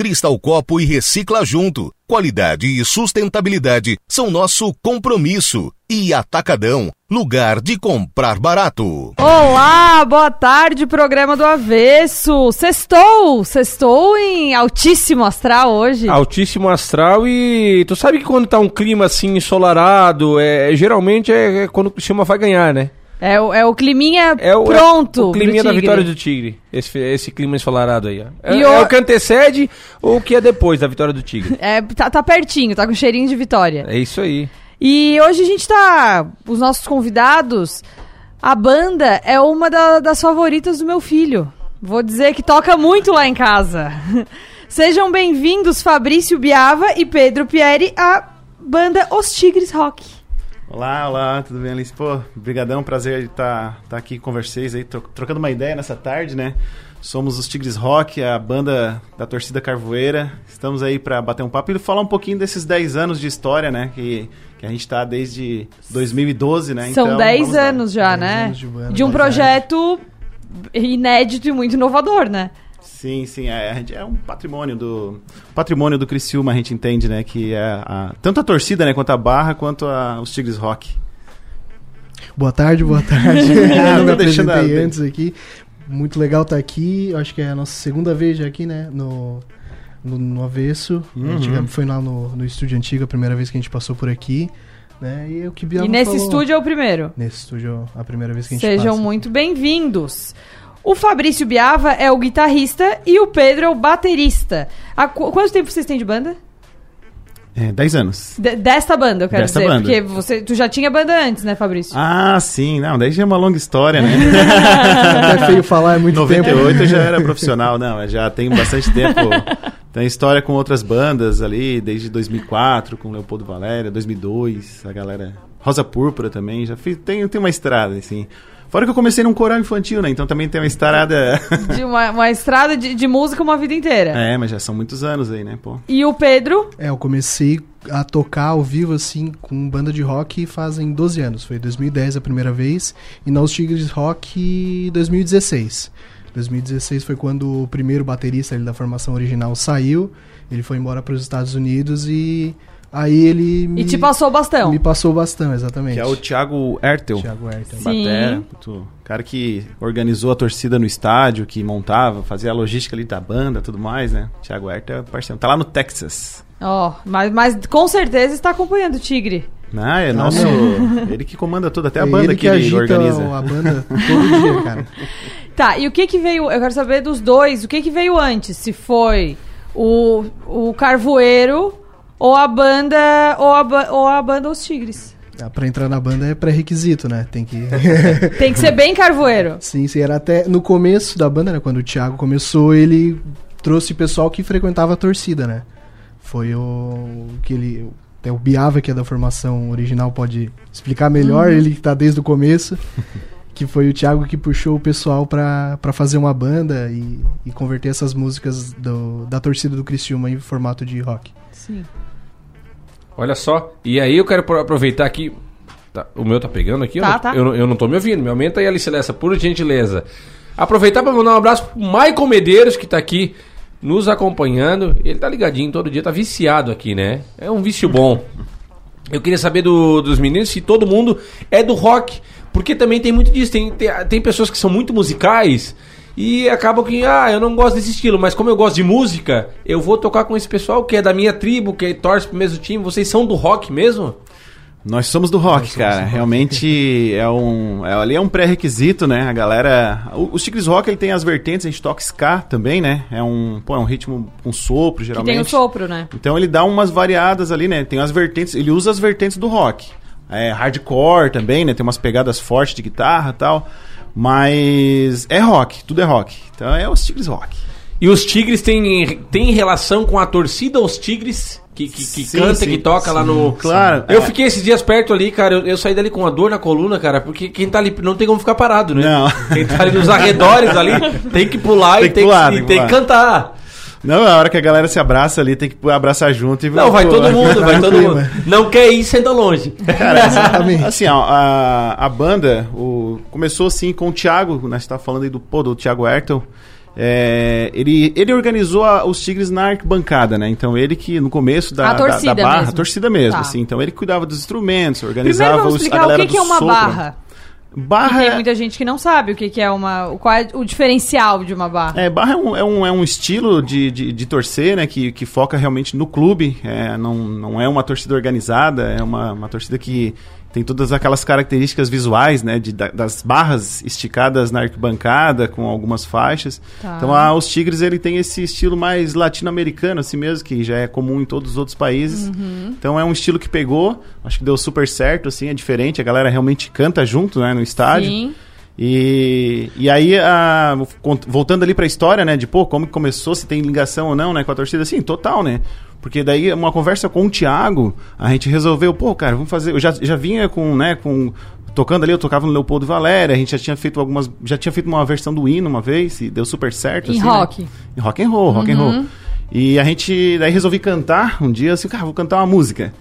Cristal Copo e Recicla Junto. Qualidade e sustentabilidade são nosso compromisso. E Atacadão, lugar de comprar barato. Olá, boa tarde, programa do Avesso. Sextou, sextou em altíssimo astral hoje. Altíssimo astral e tu sabe que quando tá um clima assim ensolarado, é, geralmente é, é quando o Criciúma vai ganhar, né? É, o- é o climinha É o, pronto. é o climinha da vitória do Tigre. Esse, esse clima ensolarado aí. É, E é o- o que antecede ou o que é depois da vitória do Tigre. É, tá, tá pertinho, tá com cheirinho de vitória. É isso aí. E hoje a gente tá. Os nossos convidados. A banda é uma da- das favoritas do meu filho. Vou dizer que toca muito lá em casa. Sejam bem-vindos, Fabrício Biava e Pedro Pieri, à banda Os Tigres Rock. Olá, olá, tudo bem, Alice? Pô, brigadão, prazer estar tá, aqui com vocês aí, tro- trocando uma ideia nessa tarde, né? Somos os Tigres Rock, a banda da torcida Carvoeira. Estamos aí para bater um papo e falar um pouquinho desses 10 anos de história, né? Que, que a gente tá desde 2012, né? São Então, 10 vamos lá. anos já, 10 né? anos de banda, de um projeto inédito e muito inovador, né? Sim, sim, é, a gente- é um patrimônio do patrimônio do Criciúma, a gente entende, né? Que é a- tanto a torcida, né? Quanto a Barra, quanto a- os Tigres Rock. Boa tarde, boa tarde. Ah, Eu me tô deixando apresentei a- antes aqui. Muito legal estar aqui. Acho que é a nossa segunda vez já aqui, né? No, no, no Avesso. Uhum. Antiga- foi lá no, no estúdio antigo, a primeira vez que a gente passou por aqui. Né? E o que e nesse falou. estúdio é o primeiro. Nesse estúdio, a primeira vez que a gente Sejam passa. muito bem-vindos. O Fabrício Biava é o guitarrista e o Pedro é o baterista. Há qu- quanto tempo vocês têm de banda? É, 10 anos. De- desta banda, eu quero Desta dizer. banda. Porque você, tu já tinha banda antes, né, Fabrício? Ah, sim, não, daí já é uma longa história, né? É feio falar, é muito 98 tempo. eu já era profissional, não, eu já tenho bastante tempo. Tem história com outras bandas ali, desde 2004, com Leopoldo Valéria, 2002, a galera. Rosa Púrpura também, já fiz. Tem, tem uma estrada, assim. Fora que eu comecei num coral infantil, né? Então também tem uma estrada. De uma, uma estrada de, de música uma vida inteira. é, mas já são muitos anos aí, né, pô? E o Pedro, É, eu comecei a tocar ao vivo, assim, com banda de rock fazem 12 anos. Foi 2010 a primeira vez. E na Os Tigres Rock 2016. 2016 foi quando o primeiro baterista ali da formação original saiu. Ele foi embora para os Estados Unidos e aí ele me, e te passou o bastão. me passou o bastão, exatamente. Que é o Thiago Ertel. Thiago Ayrton. Sim. Batera, cara que organizou a torcida no estádio, que montava, fazia a logística ali da banda tudo mais, né? Thiago Hertel é parceiro. Tá lá no Texas. Ó, mas, mas com certeza está acompanhando o Tigre. Ah, é nosso. Ele que comanda tudo, até a É banda ele que, ele agita organiza. a banda todo dia, cara. Tá, e o que que veio? Eu quero saber dos dois. O que que veio antes? Se foi o, o Carvoeiro ou a banda ou a, ba- ou a banda Os Tigres? Ah, Pra entrar na banda é pré-requisito, né? Tem que. Tem que ser bem Carvoeiro. sim, sim. Era até no começo da banda, né? Quando o Thiago começou, ele trouxe pessoal que frequentava a torcida, né? Foi o que ele. Até o Biava, que é da formação original, pode explicar melhor, ele que tá desde o começo. Que foi o Thiago que puxou o pessoal pra, pra fazer uma banda e, e converter essas músicas do- da torcida do Criciúma em formato de rock. Sim. Olha só. E aí eu quero pro- aproveitar aqui. Tá, o meu tá pegando aqui? eu, Tá, não, tá. Eu, não- eu não tô me ouvindo. Me aumenta aí, Alice Lessa, por gentileza. Aproveitar para mandar um abraço pro Michael Medeiros, que tá aqui nos acompanhando. Ele tá ligadinho todo dia, tá viciado aqui, né? É um vício bom. Eu queria saber do- dos meninos se todo mundo é do rock. Porque também tem muito disso. Tem, tem, tem pessoas que são muito musicais e acabam que, ah, eu não gosto desse estilo, mas como eu gosto de música, eu vou tocar com esse pessoal que é da minha tribo, que torce pro mesmo time. Vocês são do rock mesmo? Nós somos do rock, cara. Realmente é um. É, ali é um pré-requisito, né? A galera. O, o Tigres Rock ele tem as vertentes, a gente toca ska também, né? É um, pô, é um ritmo com sopro, Que geralmente. tem o sopro, né? Então ele dá umas variadas ali, né? Tem as vertentes, ele usa as vertentes do rock. É hardcore também, né? Tem umas pegadas fortes de guitarra e tal. Mas é rock, tudo é rock. Então é os Tigres Rock. E os Tigres têm, têm relação com a torcida Os Tigres, que, que, que Sim, canta, sim, que toca lá no. Claro. Eu é. fiquei esses dias perto ali, cara. Eu, eu saí dali com uma dor na coluna, cara, porque quem tá ali não tem como ficar parado, né? Não. Quem tá ali nos arredores ali tem que pular Tem e que tem, pular, que, tem e tem que cantar. Não, a hora que a galera se abraça ali, tem que abraçar junto e Não, vai pô, todo mundo, vai todo clima. mundo. Não quer ir, senta longe. Cara, Exatamente. assim, ó, a, a banda o, começou assim com o Thiago, nós tá falando aí do, pô, do Thiago Hertel. É, ele, ele organizou a- os Tigres na arquibancada, né? Então ele que no começo da, A da- torcida da barra, mesmo. a torcida mesmo, Tá. assim. Então ele cuidava dos instrumentos, Primeiro organizava vamos os, a explicar o que, que é uma sopro. barra. Barra Tem é, muita gente que não sabe o que, que é uma. Qual é o diferencial de uma barra. é, barra é um, é um, é um estilo de, de, de torcer, né? Que, que foca realmente no clube. É, não, não é uma torcida organizada, é uma, uma torcida que tem todas aquelas características visuais, né? De, da- das barras esticadas na arquibancada, com algumas faixas. Tá. Então, a, os Tigres, ele tem esse estilo mais latino-americano, assim mesmo, que já é comum em todos os outros países. Uhum. Então, é um estilo que pegou, acho que deu super certo, assim, é diferente. A galera realmente canta junto, né? No estádio. Sim. E, e aí, a- voltando ali pra história, né? De, pô, como começou, se tem ligação ou não, né? Com a torcida, assim, total, né? Porque daí, uma conversa com o Thiago, a gente resolveu, pô, cara, vamos fazer... Eu já, já vinha com, né, com... Tocando ali, eu tocava no Leopoldo Valéria, a gente já tinha feito algumas... Já tinha feito uma versão do hino uma vez, e deu super certo, Em assim, né? rock. Em rock and roll, rock and roll. E a gente... Daí resolvi cantar um dia, assim, cara, vou cantar uma música.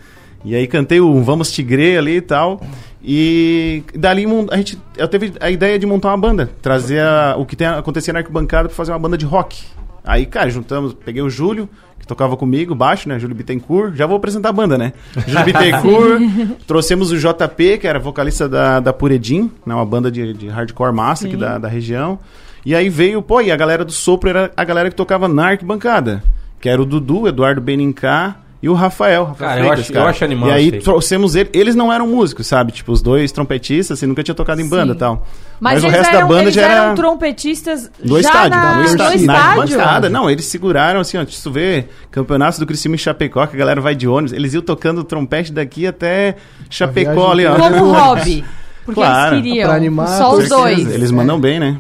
E aí cantei o Vamos Tigre ali e tal. E dali a gente eu teve a ideia de montar uma banda, trazer a- o que tem, acontecia na arquibancada pra fazer uma banda de rock. Aí, cara, juntamos, peguei o Júlio, que tocava comigo, baixo, né? Júlio Bittencourt. Já vou apresentar a banda, né? Júlio Bittencourt. trouxemos o JP, que era vocalista da, da Puredim, né? uma banda de, de hardcore massa aqui da, da região. E aí veio, pô, e a galera do Sopro era a galera que tocava na arquibancada. Que era o Dudu, Eduardo Benincá e o Rafael. Rafael Cara, eu acho- eu acho animal E aí trouxemos ele, eles não eram músicos, sabe? Tipo, os dois trompetistas, assim, nunca tinha tocado em banda e tal. Mas, o eles resto eram, da banda eles já era eram trompetistas no já estádio, na, no no estádio, na bancada. Não, eles seguraram assim, ó, se tu vê campeonatos do Criciúma em Chapecó, que a galera vai de ônibus, eles iam tocando trompete daqui até Chapecó ali, ó. Como hobby. Porque Claro. eles queriam. Pra animar, só os dois. Eles mandam bem, né?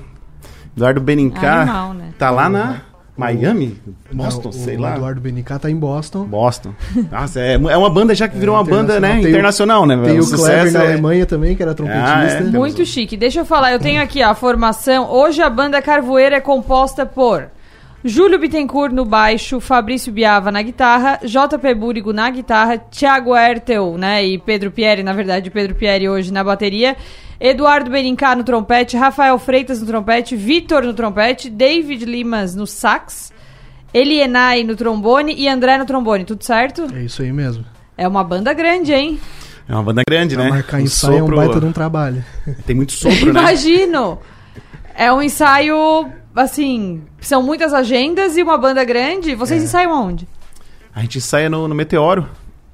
Eduardo Benincá Animal, né? tá lá na Miami? Boston, Não, sei o lá. Eduardo Benicá tá em Boston. Boston. Nossa, é, é uma banda já que virou uma banda, né, Tem o- internacional, né? Tem velho? o Kleber na é- Alemanha também, que era trompetista. Ah, é. Muito chique. Deixa eu falar, eu tenho aqui ó, a formação. Hoje a banda Carvoeira é composta por Júlio Bittencourt no baixo, Fabrício Biava na guitarra, JP Búrigo na guitarra, Thiago Hertel, né, e Pedro Pieri, na verdade, Pedro Pieri hoje na bateria, Eduardo Berincá no trompete, Rafael Freitas no trompete, Vitor no trompete, David Limas no sax, Elienay no trombone e André no trombone, tudo certo? É isso aí mesmo. É uma banda grande, hein? É uma banda grande, Pra né? marcar O ensaio é um sopro- baita de um trabalho. Tem muito sopro, né? Imagino! É um ensaio, assim, são muitas agendas e uma banda grande. É. Vocês ensaiam aonde? A gente ensaia no, no Meteoro.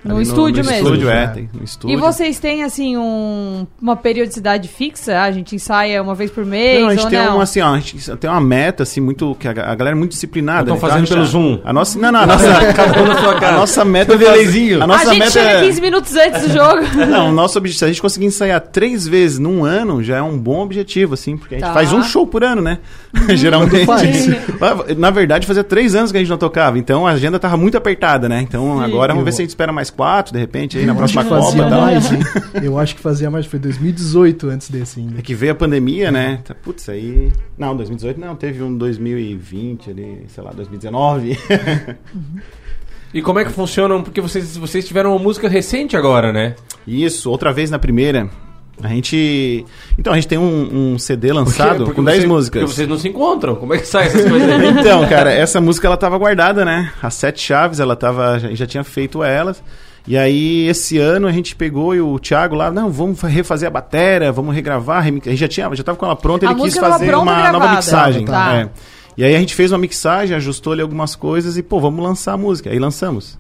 No Ali estúdio no mesmo? Estúdio, é, É. tem, no estúdio. E vocês têm, assim, um- uma periodicidade fixa? Ah, a gente ensaia uma vez por mês Não, a gente ou tem não? uma assim, ó, a gente tem uma meta assim muito que a, a galera é muito disciplinada. Estão né? Então, fazendo a gente- pelo Zoom. A nossa, não, não, a nossa, sua a nossa meta No delayzinho. A A, gente meta chega é- 15 minutos antes do jogo. Não, o nosso objetivo, se a gente conseguir ensaiar três vezes num ano, já é um bom objetivo, assim, porque a gente Tá. faz um show por ano, né? Geralmente. faz. Na verdade, fazia três anos que a gente não tocava, então a agenda tava muito apertada, né? Então agora vamos ver se a gente espera mais quatro, de repente, aí na Eu acho próxima Copa e mais, hein? Eu acho que fazia mais. Foi 2018 antes desse ainda. É que veio a pandemia, né? Tá, Putz, aí. Não, 2018 não, teve um 2020 ali, sei lá, 2019. E como é que funcionam? Porque vocês, vocês tiveram uma música recente agora, né? Isso, outra vez na primeira. A gente. Então, a gente tem um, um CD lançado Porque com 10 você- músicas. Porque vocês não se encontram. Como é que sai essas coisas aí? Então, cara, essa música ela tava guardada, né? As sete chaves, ela tava. Já, já tinha feito elas. E aí, esse ano, a gente pegou e o Thiago lá, não, vamos fa- refazer a bateria, vamos regravar. remi- A gente já, tinha, já tava com ela pronta, A ele quis fazer uma nova gravada. mixagem. Tá. é. E aí a gente fez uma mixagem, ajustou ali algumas coisas e, pô, vamos lançar a música. Aí lançamos.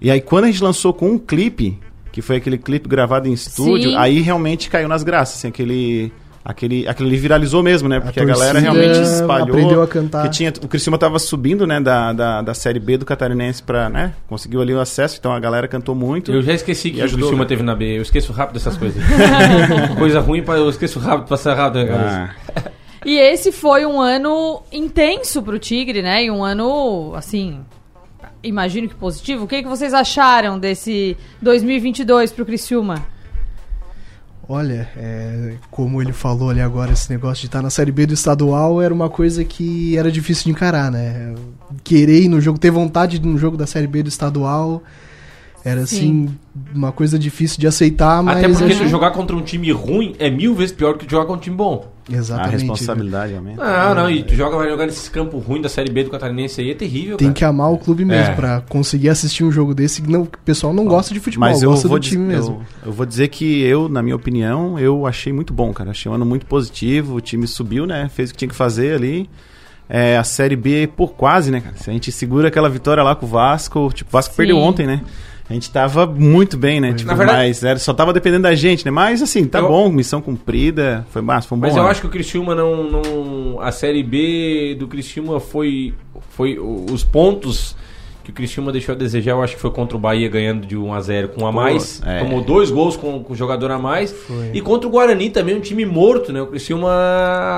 E aí, quando a gente lançou com um clipe, que foi aquele clipe gravado em estúdio, Sim. aí realmente caiu nas graças, assim, aquele. Aquele, aquele ali viralizou mesmo, né? Porque a, galera torcida realmente espalhou. aprendeu a cantar. Que tinha, o Criciúma tava subindo, né, da, da, da Série B do Catarinense pra, né, conseguiu ali o acesso, então a galera cantou muito. Eu já esqueci que o ajudou, Criciúma né? teve na B. Eu esqueço rápido dessas coisas. Coisa ruim, eu esqueço rápido, passar rápido na cabeça. Ah, E esse foi um ano intenso pro Tigre, né? E um ano, assim, imagino que positivo. O que, que vocês acharam desse 2022 pro Criciúma? Olha, é, como ele falou ali agora, esse negócio de estar na Série B do estadual era uma coisa que era difícil de encarar, né? Querer ir no jogo, ter vontade de ir no jogo da Série B do estadual era Sim. assim, uma coisa difícil de aceitar, mas. Até porque acho- jogar contra um time ruim é mil vezes pior do que jogar contra um time bom. A Exatamente. responsabilidade aumenta. Não, não, e tu joga, vai jogar nesse campo ruim da Série B do Catarinense aí, é terrível, Tem cara. que amar o clube mesmo É. pra conseguir assistir um jogo desse. Não, o pessoal não gosta de futebol, Mas eu gosta vou, do time dizer, mesmo. eu, eu vou dizer que eu, na minha opinião, eu achei muito bom, cara. Achei um ano muito positivo. O time subiu, né? Fez o que tinha que fazer ali. É, a Série B, por quase, né, cara? Se a gente segura aquela vitória lá com o Vasco, tipo, o Vasco Sim. perdeu ontem, né? A gente tava muito bem, né? Tipo, Na verdade- mas era, só tava dependendo da gente, né? Mas assim, tá Eu- bom, missão cumprida. Foi, massa, foi um bom Mas eu ano. acho que o Criciúma não, não. A Série B do Criciúma foi. Foi os pontos que o Criciúma deixou a desejar. Eu acho que foi contra o Bahia ganhando de 1x0 com um a Pô, mais. é. Tomou dois gols com, com o jogador a mais. Foi. E contra o Guarani também, um time morto, né? O Criciúma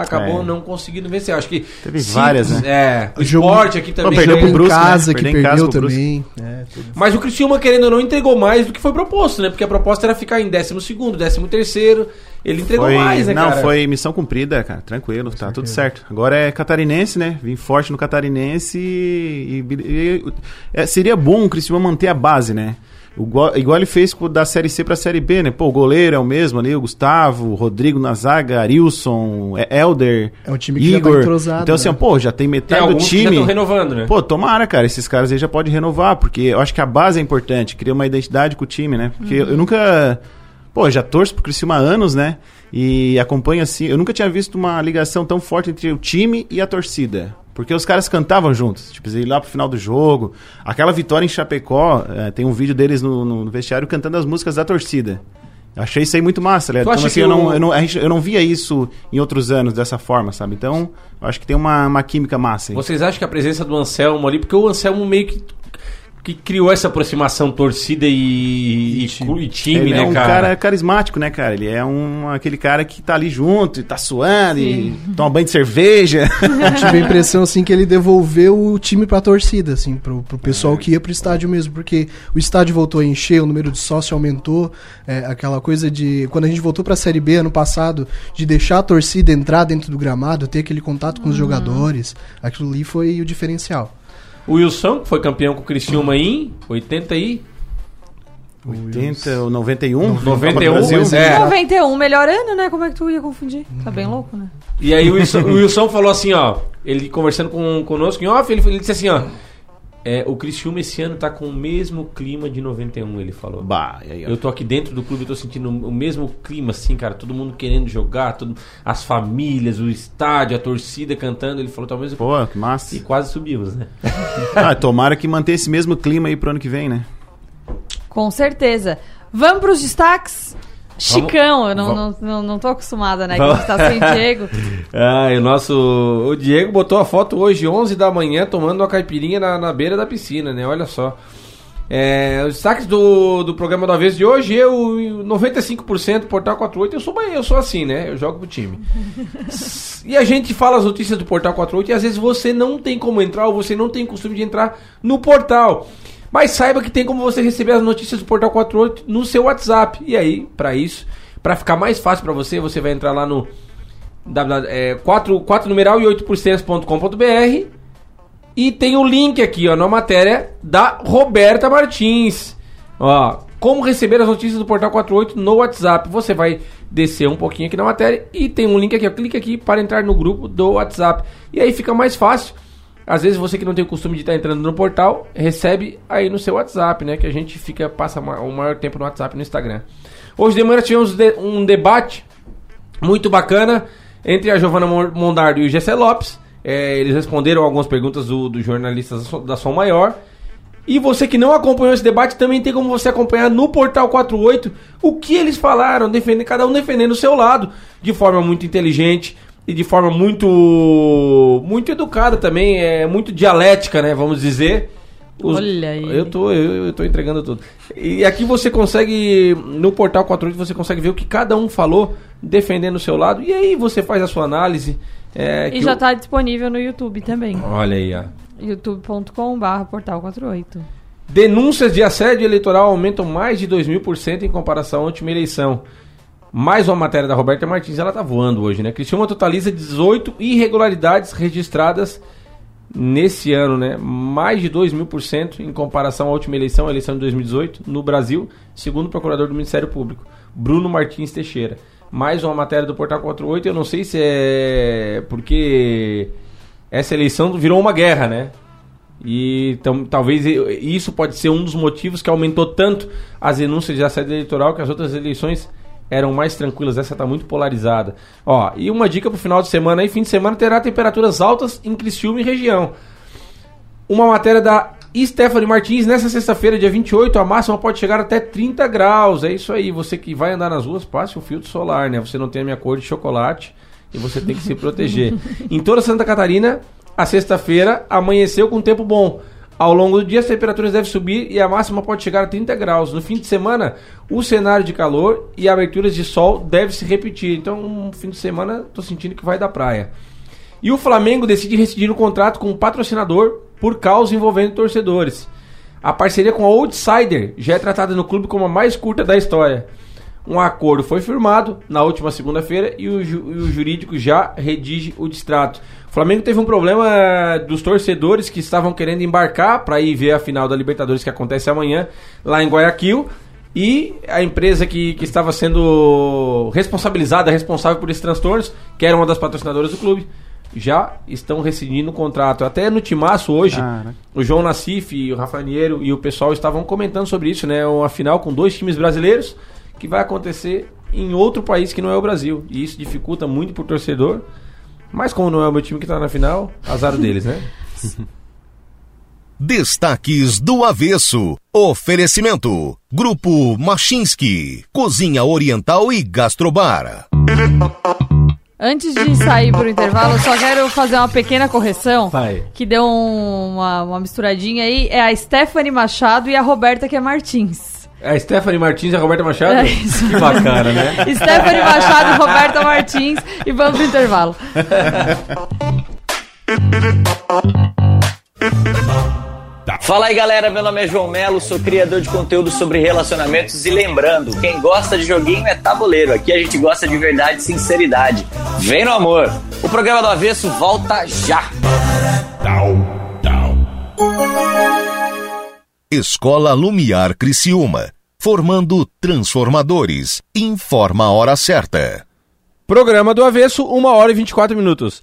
acabou É. não conseguindo vencer. Eu Acho que. Teve várias, né? É. O esporte aqui também. perdeu pro em Brusque, né? casa que Perdeu em casa também. É, tudo. Mas o Criciúma, querendo ou não, entregou mais do que foi proposto, né? Porque a proposta era ficar em 12º, 13º. Ele entregou Foi- mais, né, não, cara? foi missão cumprida, cara. Tranquilo, tá tudo certo. Agora é catarinense, né? Vim forte no catarinense e. e- e- é, seria bom o Criciúma manter a base, né? Igual, igual ele fez com- da Série C pra Série B, né? Pô, o goleiro é o mesmo ali, o Gustavo, o Rodrigo na zaga, Arilson, é- Helder, É um time que já tá Igor. entrosado, então, assim, né? pô, já tem Tem metade do alguns que já time. estão renovando, né? Pô, tomara, cara, esses caras aí já podem renovar, porque eu acho que a base é importante, cria uma identidade com o time, né? Porque eu nunca. Pô, já torço pro Criciúma há anos, né? E acompanho assim. Eu nunca tinha visto uma ligação tão forte entre o time e a torcida. Porque os caras cantavam juntos, tipo, eles iam lá pro final do jogo. Aquela vitória em Chapecó, eh, tem um vídeo deles no, no vestiário cantando as músicas da torcida. Eu achei isso aí muito massa, né? Acha Então, assim, que eu, não, eu, não, gente- eu não via isso em outros anos dessa forma, sabe? Então, eu acho que tem uma, uma química massa aí. Vocês acham que a presença do Anselmo ali, porque o Anselmo meio que, que criou essa aproximação torcida e, e, clu- e time, ele né, é um cara? cara? carismático, né, cara? Ele é um, aquele cara que tá ali junto, e tá suando, e toma banho de cerveja. Eu tive a impressão assim que ele devolveu o time pra torcida, assim, pro, pro pessoal É. que ia pro estádio mesmo, porque o estádio voltou a encher, o número de sócio aumentou, é, aquela coisa de quando a gente voltou pra Série B ano passado, de deixar a torcida entrar dentro do gramado, ter aquele contato com os jogadores, aquilo ali foi o diferencial. O Wilson, que foi campeão com o Criciúma em 80 e... 80 ou 91? 91, Copa do Brasil. é. 91, melhor ano, né? Como é que tu ia confundir? Tá bem louco, né? E aí o Wilson, o Wilson falou assim, ó, ele conversando com, conosco em off, ele, ele disse assim, ó, é, o Criciúma esse ano tá com o mesmo clima de 91, ele falou. Bah, e aí. Eu tô aqui dentro do clube, eu tô sentindo o mesmo clima, assim, cara. Todo mundo querendo jogar, todo, as famílias, o estádio, a torcida cantando. Ele falou, talvez. Pô, que massa. E quase subimos, né? Ah, tomara que mantenha esse mesmo clima aí pro ano que vem, né? Com certeza. Vamos pros destaques? Chicão, eu não, vamos. não, não, não tô acostumada, né? Que Vamos. a gente tá sem Diego. Ah, e o nosso. O Diego botou a foto hoje, 11 da manhã, tomando uma caipirinha na, na beira da piscina, né? Olha só. É, os destaques do, do programa do Avesso de hoje, eu, 95% Portal 48, eu sou, eu sou assim, né? Eu jogo pro time. e a gente fala as notícias do Portal 48 e às vezes você não tem como entrar ou você não tem costume de entrar no portal. Mas saiba que tem como você receber as notícias do Portal 48 no seu WhatsApp. E aí, pra isso, pra ficar mais fácil pra você, você vai entrar lá no é, 4, 4 numeral e 8%.com.br e tem o link aqui, ó, na matéria da Roberta Martins. Ó, como receber as notícias do Portal 48 no WhatsApp. Você vai descer um pouquinho aqui na matéria e tem um link aqui, ó. Clique aqui para entrar no grupo do WhatsApp. E aí fica mais fácil. Às vezes você que não tem o costume de estar entrando no portal, recebe aí no seu WhatsApp, né? Que a gente fica passa o maior tempo no WhatsApp e no Instagram. Hoje de manhã tivemos de- um debate muito bacana entre a Giovana Mon- Mondardo e o Gessé Lopes. É, eles responderam algumas perguntas do, do jornalista da Som- Maior. E você que não acompanhou esse debate, também tem como você acompanhar no Portal 48 o que eles falaram, defender, cada um defendendo o seu lado, de forma muito inteligente e de forma muito muito educada também, é muito dialética, né, vamos dizer. Olha aí. Eu tô, eu, eu tô entregando tudo. E aqui você consegue, no Portal 48, você consegue ver o que cada um falou, defendendo o seu lado. E aí você faz a sua análise, É, E já o- tá disponível no YouTube também. Olha aí, ó. youtube.com.br portal 48. Denúncias de assédio eleitoral aumentam mais de 2 mil por cento em comparação à última eleição. Mais uma matéria da Roberta Martins, ela tá voando hoje, né? Criciúma totaliza 18 irregularidades registradas nesse ano, né? Mais de 2 mil por cento em comparação à última eleição, a eleição de 2018, no Brasil, segundo o procurador do Ministério Público, Bruno Martins Teixeira. Mais uma matéria do Portal 48, eu não sei se é porque essa eleição virou uma guerra, né? E então, talvez isso pode ser um dos motivos que aumentou tanto as denúncias de assédio eleitoral que as outras eleições eram mais tranquilas. Essa está muito polarizada. Ó, e uma dica pro final de semana aí, fim de semana terá temperaturas altas em Criciúma e região. Uma matéria da Stephanie Martins, nessa sexta-feira, dia 28, a máxima pode chegar até 30 graus. É isso aí, você que vai andar nas ruas, passe o filtro solar, né? Você não tem a minha cor de chocolate e você tem que se proteger. em toda Santa Catarina, a sexta-feira amanheceu com tempo bom. Ao longo do dia, as temperaturas devem subir e a máxima pode chegar a 30 graus. No fim de semana, o cenário de calor e aberturas de sol deve se repetir. Então, um fim de semana, tô sentindo que vai da praia. E o Flamengo decide rescindir o contrato com o patrocinador por causa envolvendo torcedores. A parceria com a Outsider já é tratada no clube como a mais curta da história. Um acordo foi firmado na última segunda-feira e o, o jurídico já redige o distrato. O Flamengo teve um problema eh, dos torcedores que estavam querendo embarcar para ir ver a final da Libertadores que acontece amanhã lá em Guayaquil. E a empresa que, que estava sendo responsabilizada, responsável por esses transtornos, que era uma das patrocinadoras do clube, já estão rescindindo o contrato. Até no Timaço hoje, Caraca. o João Nassif, o Rafael e o pessoal estavam comentando sobre isso, né? Uma final com dois times brasileiros que vai acontecer em outro país que não é o Brasil. E isso dificulta muito pro torcedor. Mas como não é o meu time que tá na final, azar deles, né? Destaques do Avesso. Oferecimento. Grupo Machinski. Cozinha Oriental e Gastrobar. Antes de sair pro intervalo, eu só quero fazer uma pequena correção. Vai. Que deu um- uma, uma misturadinha aí. É a Stephanie Machado e a Roberta que é Martins. A Stephanie Martins e a Roberta Machado? É isso. Que bacana, né? Stephanie Machado e Roberta Martins. E vamos pro intervalo. Fala aí galera, meu nome é João Melo, sou criador de conteúdo sobre relacionamentos e lembrando, quem gosta de joguinho é tabuleiro, aqui a gente gosta de verdade e sinceridade. Vem no amor! O programa do Avesso volta já! Tau, tau. Escola Lumiar Criciúma. Formando transformadores. Informa a hora certa. Programa do Avesso, 1 hora e 24 minutos.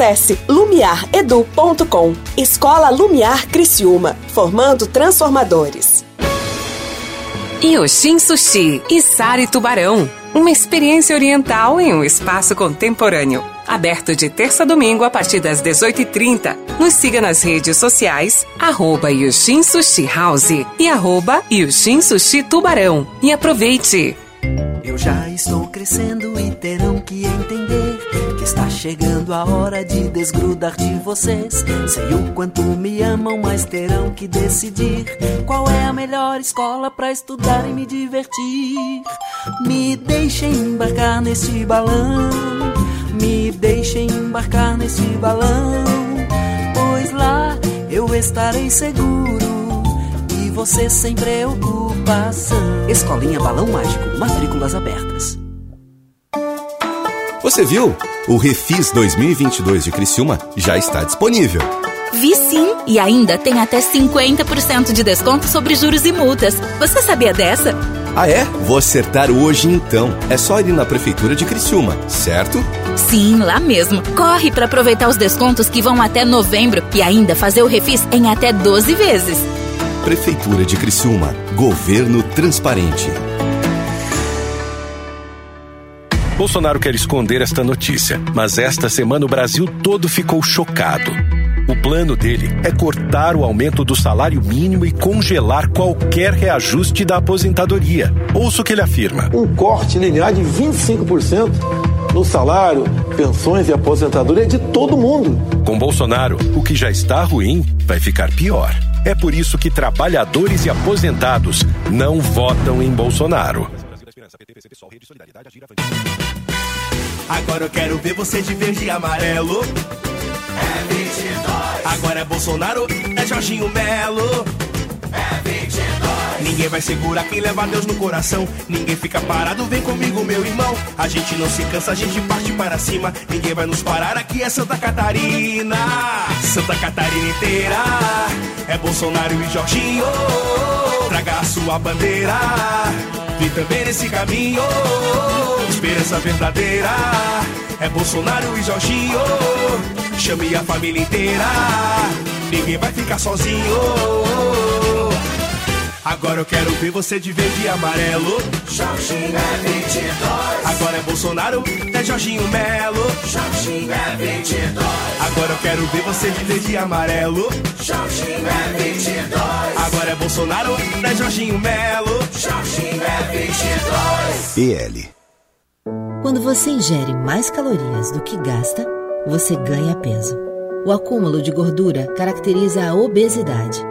lumiaredu.com. Escola Lumiar Criciúma, formando transformadores. Yoshin Sushi e Sari Tubarão. Uma experiência oriental em um espaço contemporâneo. Aberto de terça a domingo a partir das 18h30. Nos siga nas redes sociais, arroba Yoshin Sushi House e arroba Yoshin Sushi Tubarão. E aproveite! Eu já estou crescendo e terão que entender chegando a hora de desgrudar de vocês. Sei o quanto me amam, mas terão que decidir qual é a melhor escola para estudar e me divertir. Me deixem embarcar neste balão, me deixem embarcar neste balão, pois lá eu estarei seguro e você sem preocupação. Escolinha Balão Mágico, matrículas abertas. Você viu? O Refis 2022 de Criciúma já está disponível. Vi sim, e ainda tem até 50% de desconto sobre juros e multas. Você sabia dessa? Ah é? Vou acertar hoje então. É só ir na prefeitura de Criciúma, certo? Sim, lá mesmo. Corre para aproveitar os descontos que vão até novembro e ainda fazer o refis em até 12 vezes. Prefeitura de Criciúma. Governo transparente. Bolsonaro quer esconder esta notícia, mas esta semana o Brasil todo ficou chocado. O plano dele é cortar o aumento do salário mínimo e congelar qualquer reajuste da aposentadoria. Ouça o que ele afirma. Um corte linear de 25% no salário, pensões e aposentadoria de todo mundo. Com Bolsonaro, o que já está ruim vai ficar pior. É por isso que trabalhadores e aposentados não votam em Bolsonaro. Agora eu quero ver você de verde e amarelo. É 22. Agora é Bolsonaro, é Jorginho Melo. É 22. Ninguém vai segurar quem leva Deus no coração. Ninguém fica parado, vem comigo, meu irmão. A gente não se cansa, a gente parte para cima. Ninguém vai nos parar, aqui é Santa Catarina. Santa Catarina inteira. É Bolsonaro e Jorginho. Traga a sua bandeira. Vem também nesse caminho. Esperança verdadeira. É Bolsonaro e Jorginho. Chame a família inteira. Ninguém vai ficar sozinho. Agora eu quero ver você de verde e amarelo. Jorginho é 22. Agora é Bolsonaro, é Jorginho Melo. Jorginho é 22. Agora eu quero ver você de verde e amarelo. Jorginho é 22. Agora é Bolsonaro, é Jorginho Melo. Jorginho é 22. PL. Quando você ingere mais calorias do que gasta, você ganha peso. O acúmulo de gordura caracteriza a obesidade.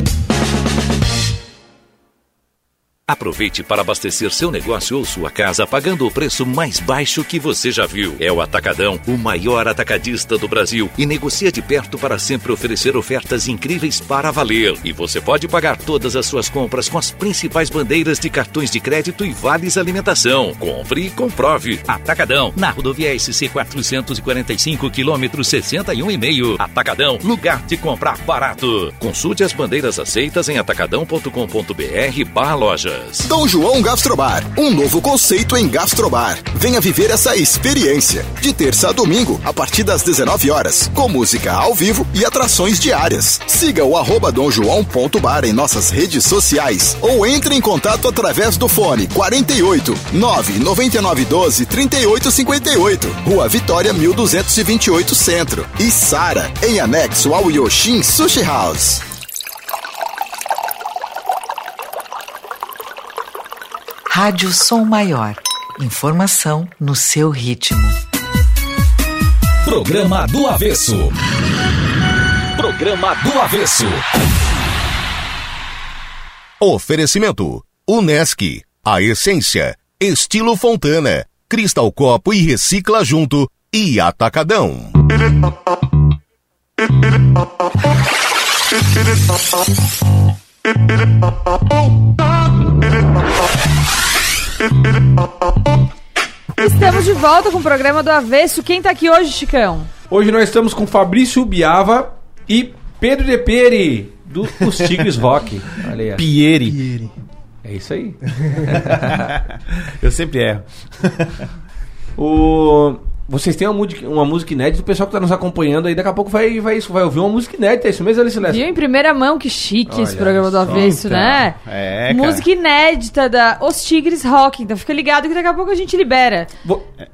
Aproveite para abastecer seu negócio ou sua casa pagando o preço mais baixo que você já viu. É o Atacadão, o maior atacadista do Brasil e negocia de perto para sempre oferecer ofertas incríveis para valer. E você pode pagar todas as suas compras com as principais bandeiras de cartões de crédito e vales alimentação. Compre e comprove. Atacadão, na rodovia SC 445 quilômetro 61,5. Atacadão, lugar de comprar barato. Consulte as bandeiras aceitas em atacadão.com.br barra loja. Dom João Gastrobar, um novo conceito em gastrobar. Venha viver essa experiência. De terça a domingo, a partir das 19 horas, com música ao vivo e atrações diárias. Siga o arroba em nossas redes sociais ou entre em contato através do fone 48 999 12 38 58, Rua Vitória 1228 Centro e Sara, em anexo ao Yoshin Sushi House. Rádio Som Maior. Informação no seu ritmo. Programa do Avesso. Programa do Avesso. Oferecimento: Unesc, a essência, estilo Fontana, Cristal Copo e Recicla Junto e Atacadão. Estamos de volta com o programa do Avesso. Quem tá aqui hoje, Chicão? Hoje nós estamos com Fabrício Biava e Pedro De Pieri, do, dos Tigres Rock. Olha aí. ó. Pieri. É isso aí. Eu sempre erro. O... vocês têm uma música, uma música inédita, o pessoal que tá nos acompanhando aí, daqui a pouco vai, vai, isso, vai ouvir uma música inédita, é isso mesmo, Alice Lessa? Viu em primeira mão que chique esse Olha programa do Avesso, então. né? É, cara. Música inédita da Os Tigres Rock. Então fica ligado que daqui a pouco a gente libera.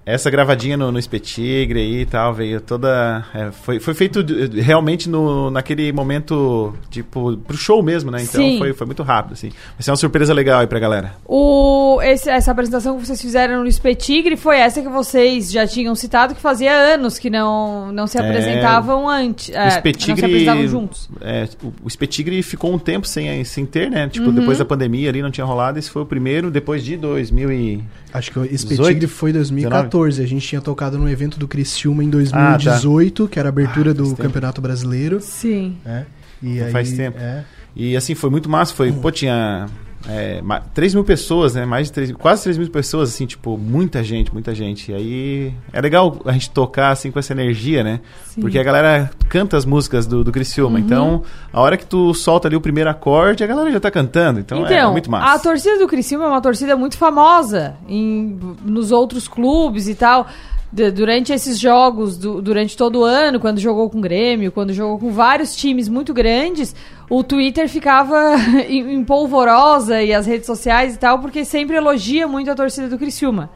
Essa gravadinha no, no Espetigre aí e tal, veio toda. é, foi, foi feito realmente no, naquele momento, tipo, pro show mesmo, né? Então Sim. foi, foi muito rápido, assim. Vai ser uma surpresa legal aí pra galera. O, esse- essa apresentação que vocês fizeram no Spetigre foi essa que vocês já tinham citado, que fazia anos que não, não se É, apresentavam antes. é, o não se Espetigre. apresentavam juntos. é, o, o Espetigre ficou um tempo sem, sem ter, né? Tipo, Uhum. depois da pandemia ali não tinha rolado. Esse foi o primeiro, depois de 2000 e... Acho que esse Petigre foi em 2014. A gente tinha tocado no evento do Criciúma em 2018, que era a abertura do Campeonato Brasileiro. Sim. É. E aí, faz tempo. é. E assim, foi muito massa. Foi, pô, tinha é, ma- 3 mil pessoas, né? Mais de 3, mil- quase 3 mil pessoas, assim, tipo, muita gente, muita gente. E aí é legal a gente tocar assim com essa energia, né? Sim. Porque a galera canta as músicas do, do Criciúma. Uhum. Então, a hora que tu solta ali o primeiro acorde, a galera já tá cantando. Então, é, Então, muito a massa. torcida do Criciúma é uma torcida muito famosa em, nos outros clubes e tal. Durante esses jogos, du- durante todo o ano, quando jogou com o Grêmio, quando jogou com vários times muito grandes, o Twitter ficava em, em polvorosa e as redes sociais e tal, porque sempre elogia muito a torcida do Criciúma.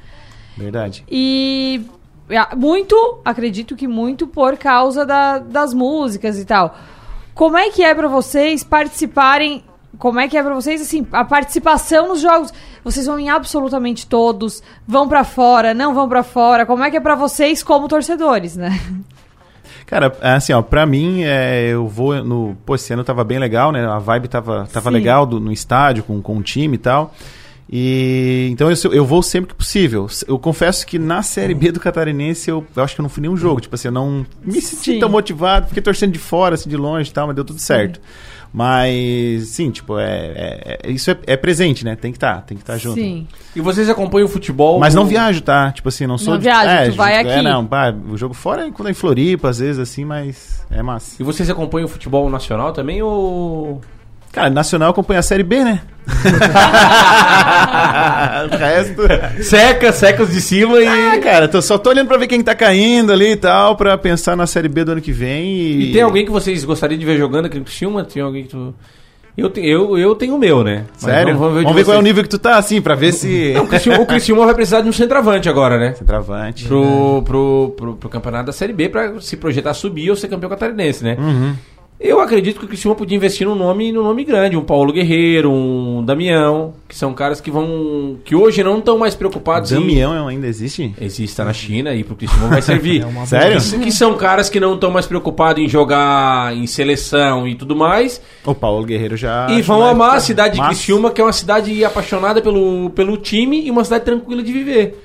Verdade. E ah, muito, acredito que muito por causa da- das músicas e tal. Como é que é pra vocês participarem? Como é que é pra vocês assim, a participação nos jogos? Vocês vão em absolutamente todos, vão pra fora, não vão pra fora. Como é que é pra vocês como torcedores, né? Cara, assim, ó, pra mim, é, eu vou no. Pô, esse ano tava bem legal, né? A vibe tava, tava Sim. legal do- no estádio, com, com o time e tal. E então eu, eu vou sempre que possível. Eu confesso que na Série B do Catarinense eu, eu acho que eu não fui nenhum jogo. Tipo assim, eu não me senti Sim. tão motivado, fiquei torcendo de fora, assim, de longe e tal, mas deu tudo certo. Mas, sim, tipo, é, é- é- isso é, é presente, né? Tem que estar, tem que estar junto. Sim. E vocês acompanham o futebol? Mas não viajo, tá? Tipo assim, não sou... Não de- viaja, é, tu vai É, aqui. não, pá, o jogo fora é quando é em Floripa, às vezes, assim, mas é massa. E vocês acompanham o futebol nacional também ou... Cara, Nacional acompanha a Série B, né? o resto... Seca, seca os de cima e... Ah, cara, tô, só tô olhando pra ver quem tá caindo ali e tal, pra pensar na Série B do ano que vem e... E tem alguém que vocês gostariam de ver jogando aqui no Criciúma? Tem alguém que tu... Eu, te- eu, eu tenho o meu, né? Mas Sério? vamos ver, Vamos ver qual é o nível que tu tá, assim, pra ver se... Não, o, Criciúma, o Criciúma vai precisar de um centroavante agora, né? Centroavante. Pro, pro, pro, pro campeonato da Série B pra se projetar subir ou ser campeão catarinense, né? Uhum. Eu acredito que o Criciúma podia investir num nome, num nome grande, um Paulo Guerreiro, um Damião, que são caras que vão. que hoje não estão mais preocupados Damião ainda existe? Existe, tá na China e pro Criciúma vai servir. É uma Sério? Que, que são caras que não estão mais preocupados em jogar em seleção e tudo mais. O Paulo Guerreiro já... E vão amar a cidade de. Criciúma, que é uma cidade apaixonada pelo, pelo time e uma cidade tranquila de viver.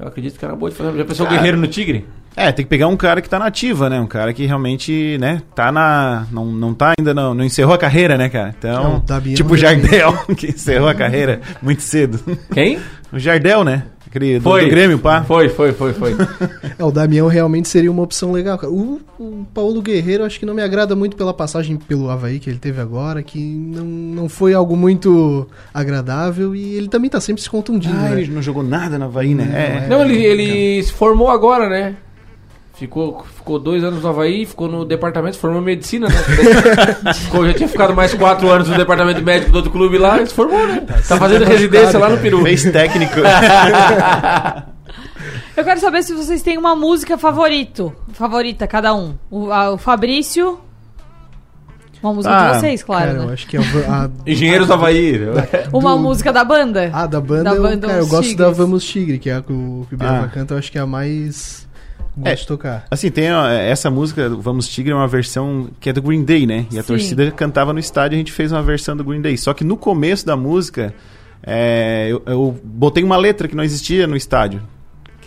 Eu acredito que era boa de fazer. Já pensou o Cara, Guerreiro no Tigre? É, tem que pegar um cara que tá na ativa, né? Um cara que realmente, né, tá na. Não, não tá ainda, não, não encerrou a carreira, né, cara? É, Então. o Damião tipo o. Jardel, que encerrou a carreira muito cedo. Quem? O Jardel, né? Aquele do, Foi. do Grêmio, pá. Foi, foi, foi, foi. É, o Damião realmente seria uma opção legal, cara. O, o Paulo Guerreiro acho que não me agrada muito pela passagem pelo Havaí que ele teve agora, que não, não foi algo muito agradável e ele também tá sempre se contundindo, Ah, né? ele não jogou nada na Havaí, né? É. Não, ele, ele se formou agora, né? Ficou, ficou dois anos no Havaí, ficou no departamento, se formou em medicina, né? ficou, já tinha ficado mais quatro anos no departamento médico do outro clube lá, e se formou, né? Tá fazendo residência lá no Peru. Fez técnico. Eu quero saber se vocês têm uma música favorito, favorita, cada um. O, a- o Fabrício. Uma música Ah, de vocês, claro. cara, né? eu acho que é a, a- Engenheiros do Havaí. Uma música da banda? Ah, da banda, Da eu, banda cara, eu Os gosto da. Vamos Tigre, que é a que o, que o Biava Ah. canta, eu acho que é a mais gosto É, de tocar. Assim, tem ó, essa música, Vamos Tigre, é uma versão que é do Green Day, né? E a Sim. torcida cantava no estádio, a gente fez uma versão do Green Day. Só que no começo da música, é, eu, eu botei uma letra que não existia no estádio.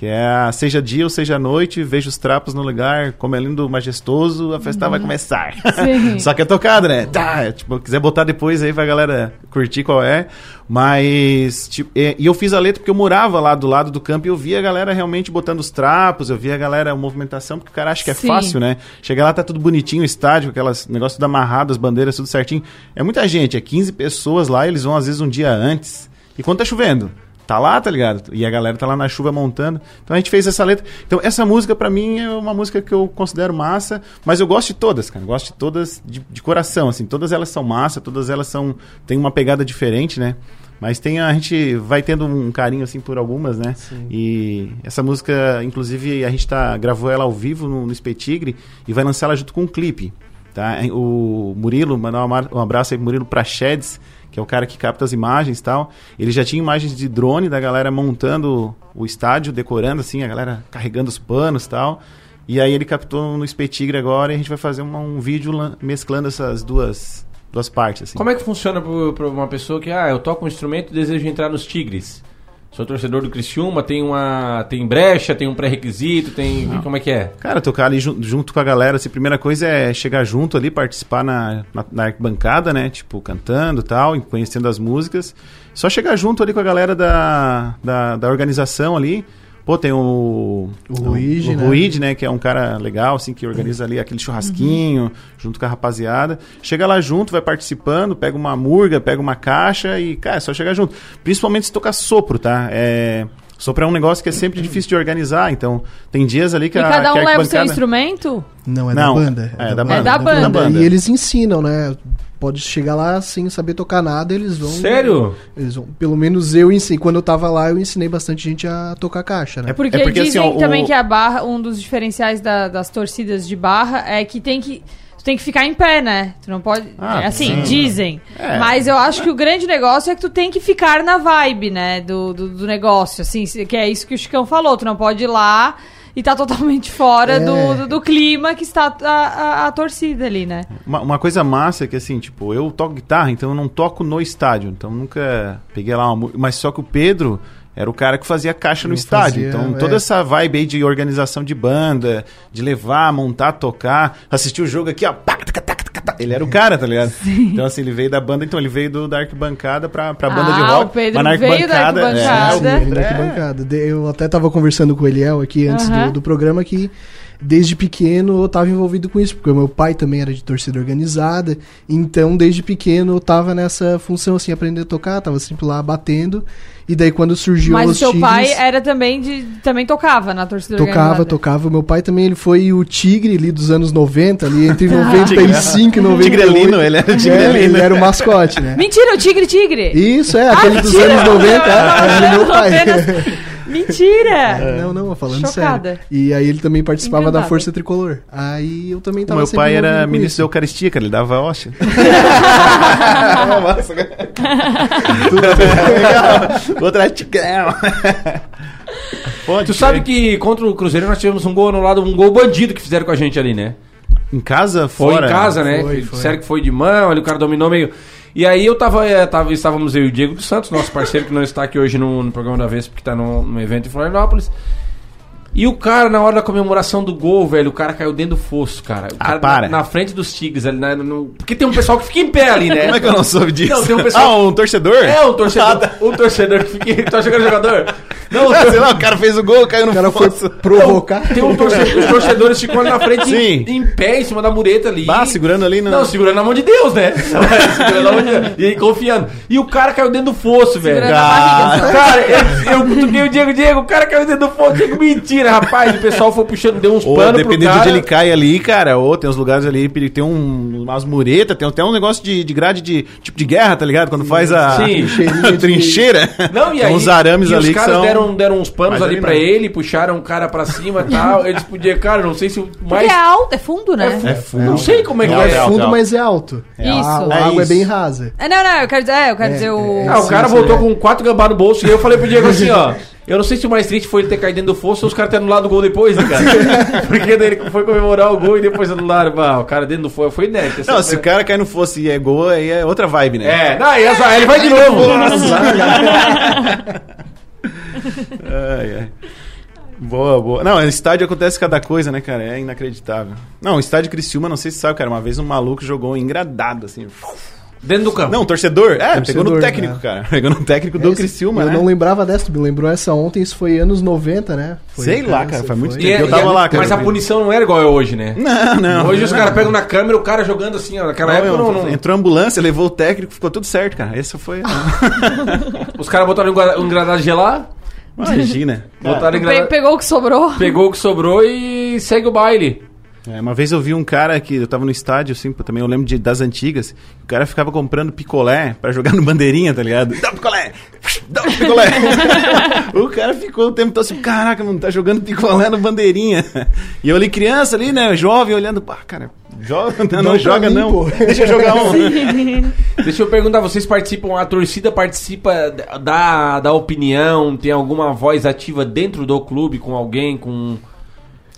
Que é a seja dia ou seja noite, vejo os trapos no lugar, como é lindo, majestoso, a festa vai começar. Só que é tocado, né? Tá, tipo, quiser botar depois aí pra galera curtir qual é. Mas, tipo, e, e eu fiz a letra porque eu morava lá do lado do campo e eu via a galera realmente botando os trapos, eu via a galera, a movimentação, porque o cara acha que é Sim. fácil, né? Chegar lá, tá tudo bonitinho, o estádio, aquelas negócio tudo amarrado, as bandeiras, tudo certinho. É muita gente, é 15 pessoas lá, eles vão às vezes um dia antes. E quando tá chovendo? Tá lá, tá ligado? E a galera tá lá na chuva montando. Então a gente fez essa letra. Então essa música pra mim é uma música que eu considero massa, mas eu gosto de todas, cara. Eu gosto de todas de, de coração, assim. Todas elas são massa, todas elas são tem uma pegada diferente, né? Mas tem a gente vai tendo um carinho assim por algumas, né? E essa música, inclusive, a gente tá gravou ela ao vivo no, no Spey Tigre e vai lançar ela junto com um clipe, tá? O Murilo, mandar um um abraço aí pro Murilo Prachedes, que é o cara que capta as imagens e tal. Ele já tinha imagens de drone da galera montando o estádio, decorando assim, a galera carregando os panos e tal. E aí ele captou no Spey Tigre agora e a gente vai fazer um vídeo lan- mesclando essas duas duas partes assim. Como é que funciona para uma pessoa que, ah, eu toco um instrumento e desejo entrar nos Tigres? Sou torcedor do Criciúma, tem uma tem brecha, tem um pré-requisito, tem... Como é que é? Cara, tocar ali jun- junto com a galera, assim, a primeira coisa é chegar junto ali, participar na, na, na arquibancada, né? Tipo, cantando e tal, conhecendo as músicas. Só chegar junto ali com a galera da, da, da organização ali. Pô, tem o... O Ruige, o, né? Ruige, né? Que é um cara legal, assim, que organiza ali aquele churrasquinho, junto com a rapaziada. Chega lá junto, vai participando, pega uma murga, pega uma caixa e, cara, é só chegar junto. Principalmente se tocar sopro, tá? É... Sopro é um negócio que é sempre difícil de organizar, então tem dias ali que E a cada que um a leva o seu instrumento? Não, é Não, da banda. é da banda. É da banda. E eles ensinam, né? Pode chegar lá sem saber tocar nada, eles vão. Sério? Eles vão. Pelo menos eu ensinei. Quando eu tava lá, eu ensinei bastante gente a tocar caixa, né? Porque, assim, dizem também que a barra, um dos diferenciais da- das torcidas de barra é que tem que. Tu tem que ficar em pé, né? Tu não pode. Ah, é assim, sim. dizem. É. Mas eu acho que o grande negócio é que tu tem que ficar na vibe, né? Do, do, do negócio. Assim, se- que é isso que o Chicão falou. Tu não pode ir lá e tá totalmente fora É. do, do, do clima que está a, a, a torcida ali, né? Uma, uma coisa massa é que assim, tipo, eu toco guitarra, então eu não toco no estádio. Então nunca peguei lá uma Mas só que o Pedro era o cara que fazia caixa no Eu estádio. fazia, então é. toda essa vibe aí de organização de banda, de levar, montar, tocar, assistir o jogo aqui, ó. pá, taca, taca, taca. Ele era o cara, tá ligado? Então, assim, ele veio da banda, então ele veio do, da arquibancada pra, pra banda de Ah, rock. o Pedro mas na veio da arquibancada. arquibancada. é, Sim, ele na arquibancada. De- Eu até tava conversando com o Eliel aqui antes Aham. do, do programa que desde pequeno eu tava envolvido com isso, porque o meu pai também era de torcida organizada, então desde pequeno eu tava nessa função assim, aprender a tocar, tava sempre lá batendo, e daí quando surgiu Mas o seu Tigres, pai era também de. também tocava na torcida Tocava, organizada. tocava. Meu pai também ele foi o Tigre ali dos anos 90, ali entre Ah. 95 e 98. Tigrelino, ele era É, tigrelino. ele era o mascote, né? Mentira, o Tigre Tigre! Isso, é, Ah, aquele dos mentira! anos 90, é, era meu pai. Apenas- Mentira! Não, não, falando Chocada. sério. E aí ele também participava Encantada. da Força Tricolor. Aí eu também tava meu pai era ministro isso. da Eucaristia, cara, ele dava hóstia. Outra tigrão. Pode Tu sabe que contra o Cruzeiro nós tivemos um gol anulado, um gol bandido que fizeram com a gente ali, né? Em casa, Foi fora? em casa, né? Foi, Que foi. Disseram que foi de mão, ali o cara dominou meio. E aí eu tava, eh, tava estávamos eu e o Diego dos Santos, nosso parceiro que não está aqui hoje no, no programa da vez, porque tá no, no evento em Florianópolis. E o cara, na hora da comemoração do gol, velho, o cara caiu dentro do fosso, cara. O Ah, cara para. Na, na frente dos Tigres, ali, na- no- porque tem um pessoal que fica em pé ali, né? Como é que eu não soube disso? Não, tem um pessoal. Ah, um torcedor? É, um torcedor. um torcedor que fica. Era jogador? Não, Ah, sei lá, o cara fez o gol, caiu no O cara foi fosso. provocar. Tem um torcedor, os torcedores ficam ali na frente Sim. em, em pé, em cima da mureta ali. Bah, segurando ali, não. Não, segurando na mão de Deus, né? segurando na mão de Deus. E aí confiando. E o cara caiu dentro do fosso, velho. Segurando a barriga, só. Cara, eu, eu cutuquei o Diego, Diego, o cara caiu dentro do fosso. Diego, mentira, rapaz. O pessoal foi puxando, deu uns panos pro dependendo cara. de onde ele cai ali, cara, ou tem uns lugares ali, ele tem um, umas muretas, tem até um negócio de, de grade de tipo de guerra, tá ligado? Quando faz a Sim. a trincheira. Não, e tem aí, uns arames e ali os que caras são... deram, deram uns panos Mas ali pra não. ele, puxaram o cara pra cima e tal. Eles podiam, cara, não sei se o Porque mais. é alto, é fundo, né? É fundo. Não sei como é que Não, é. é fundo, alto. mas é alto. Isso. A, a É água é bem rasa. É, não, não, eu quero dizer, é, eu quero É, dizer o. Ah, o Sim, cara sim, voltou é. com quatro gambá no bolso e eu falei pro Diego assim, ó. Eu não sei se o mais triste foi ele ter caído dentro do fosso ou os caras terem anulado o gol depois, né, cara? Porque daí ele foi comemorar o gol e depois anularam. Bah, o cara dentro do fosso foi inédito. Não, foi- se o cara cai no fosse e é gol, aí é outra vibe, né? É, não, e essa, ele vai de novo. Ai, ai. Boa, boa. Não, no estádio acontece cada coisa, né, cara? É inacreditável. Não, o estádio Criciúma, não sei se sabe, cara. Uma vez um maluco jogou engradado, assim. Dentro do campo. Não, torcedor. É, pegou no Torcedor, técnico, né? cara. Pegou no técnico do Esse- Criciúma, Eu né? não lembrava dessa, me lembrou essa ontem, isso foi anos 90, né? Foi, Sei lá, cara, faz muito E é- Eu e tava é- lá, cara. Mas a punição não era igual é hoje, né? Não, não. Hoje os Não. caras pegam na câmera o cara jogando assim, ó. Naquela Não, época eu- não, não- Entrou a ambulância, levou o técnico, ficou tudo certo, cara. Esse foi. Os caras botaram um um de gelar. Imagina. Botaram Pe- pegou o que sobrou. Pegou o que sobrou e segue o baile. É, uma vez eu vi um cara que eu tava no estádio, assim, também eu lembro de- das antigas, o cara ficava comprando picolé pra jogar no bandeirinha, tá ligado? Dá um picolé! Dá um picolé! o cara ficou o tempo todo assim, caraca, mano, tá jogando picolé no bandeirinha. E eu ali, criança ali, né, jovem, olhando, pá, cara, joga, não, não joga mim, não. pô. Deixa eu jogar um. Deixa eu perguntar, vocês participam, a torcida participa da, da opinião, tem alguma voz ativa dentro do clube com alguém, com...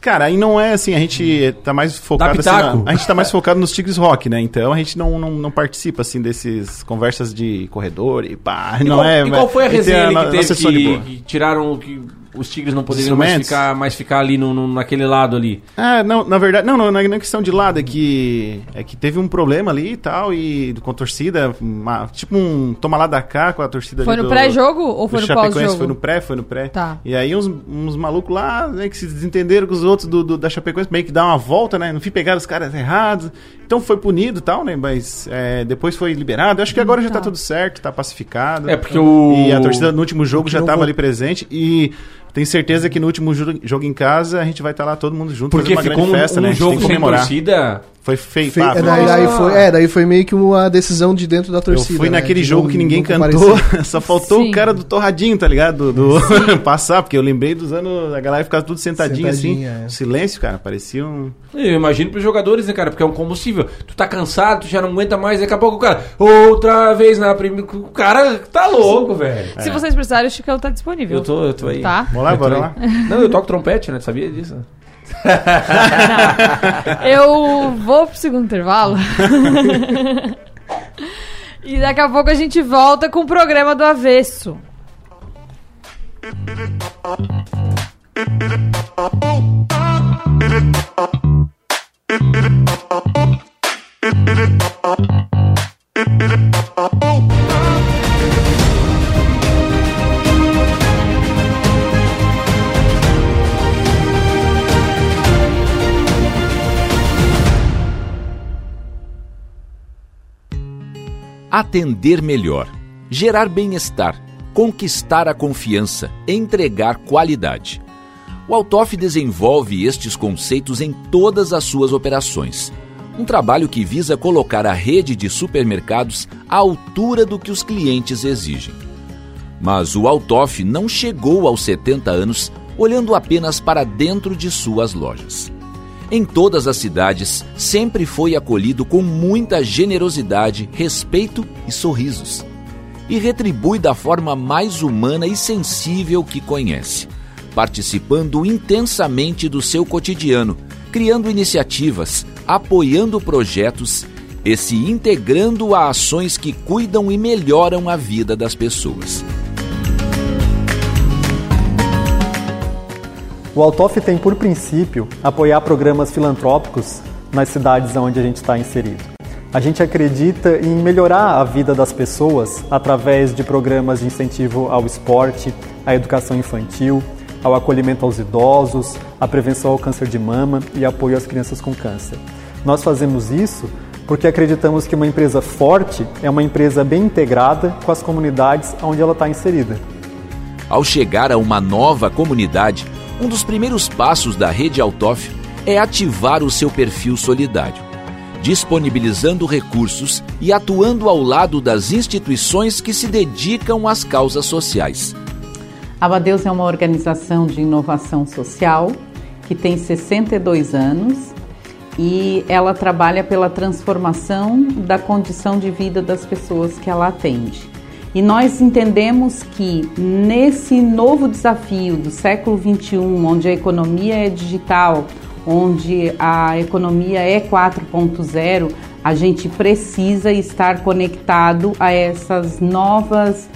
Cara, aí não é assim, a gente tá mais focado assim, na- a gente tá mais focado nos Tigres Rock, né? Então a gente não, não, não participa assim desses conversas de corredor e pá, E não qual, é. e qual foi a a resenha é na- que teve que, que tiraram que os tigres não poderiam mais ficar, mais ficar ali no, no- naquele lado ali? Ah, não, na verdade, não, não, não é questão de lado, é que, é que teve um problema ali e tal, e com a torcida, uma- tipo um toma lá da cá com a torcida Foi ali no do- pré-jogo ou foi no pós-jogo? Foi no pré, foi no pré. Tá. E aí uns, uns malucos lá, né, que se desentenderam com os outros do, do- da Chapecoense, meio que dá uma volta, né, no fim pegaram os caras errados, então foi punido e tal, né, mas é, depois foi liberado, Eu acho que agora já tá tudo certo, tá pacificado. É, porque o- E a torcida no último jogo já tava vou- ali presente, e... Tenho certeza que no último jogo em casa a gente vai estar lá todo mundo junto Porque fazendo uma ficou grande um, festa, um né? A gente jogo tem que sem comemorar. torcida... Foi feio. Fe- pá, é, daí, daí foi, é, daí foi meio que uma decisão de dentro da Eu torcida. fui né? naquele De jogo não- que ninguém cantou, só faltou Sim. o cara do torradinho, tá ligado? Do, do- passar, porque eu lembrei dos anos, a galera ficava tudo sentadinho assim, Sentadinha, é. silêncio, cara, parecia um... Eu imagino pros jogadores, né, cara? Porque é um combustível. Tu tá cansado, tu já não aguenta mais, daqui a pouco o cara. Outra vez na primeira. O cara tá louco, velho. Se vocês precisarem, o Chicão tá disponível. Eu tô, eu tô aí. Tá? Lá, bora aí. lá. Não, eu toco trompete, né? Tu sabia disso? Eu vou pro segundo intervalo. e daqui a pouco a gente volta com o programa do avesso. Atender melhor, gerar bem-estar, conquistar a confiança, entregar qualidade. O Altoff desenvolve estes conceitos em todas as suas operações. Um trabalho que visa colocar a rede de supermercados à altura do que os clientes exigem. Mas o Altoff não chegou aos 70 anos olhando apenas para dentro de suas lojas. Em todas as cidades, sempre foi acolhido com muita generosidade, respeito e sorrisos. E retribui da forma mais humana e sensível que conhece, participando intensamente do seu cotidiano, criando iniciativas, apoiando projetos e se integrando a ações que cuidam e melhoram a vida das pessoas. O Altoff tem por princípio apoiar programas filantrópicos nas cidades onde a gente está inserido. A gente acredita em melhorar a vida das pessoas através de programas de incentivo ao esporte, à educação infantil, ao acolhimento aos idosos, à prevenção ao câncer de mama e apoio às crianças com câncer. Nós fazemos isso porque acreditamos que uma empresa forte é uma empresa bem integrada com as comunidades onde ela está inserida. Ao chegar a uma nova comunidade, um dos primeiros passos da rede Altoff é ativar o seu perfil solidário, disponibilizando recursos e atuando ao lado das instituições que se dedicam às causas sociais. Abadeus é uma organização de inovação social que tem 62 anos e ela trabalha pela transformação da condição de vida das pessoas que ela atende. E nós entendemos que nesse novo desafio do século 21, onde a economia é digital, onde a economia é 4.0, a gente precisa estar conectado a essas novas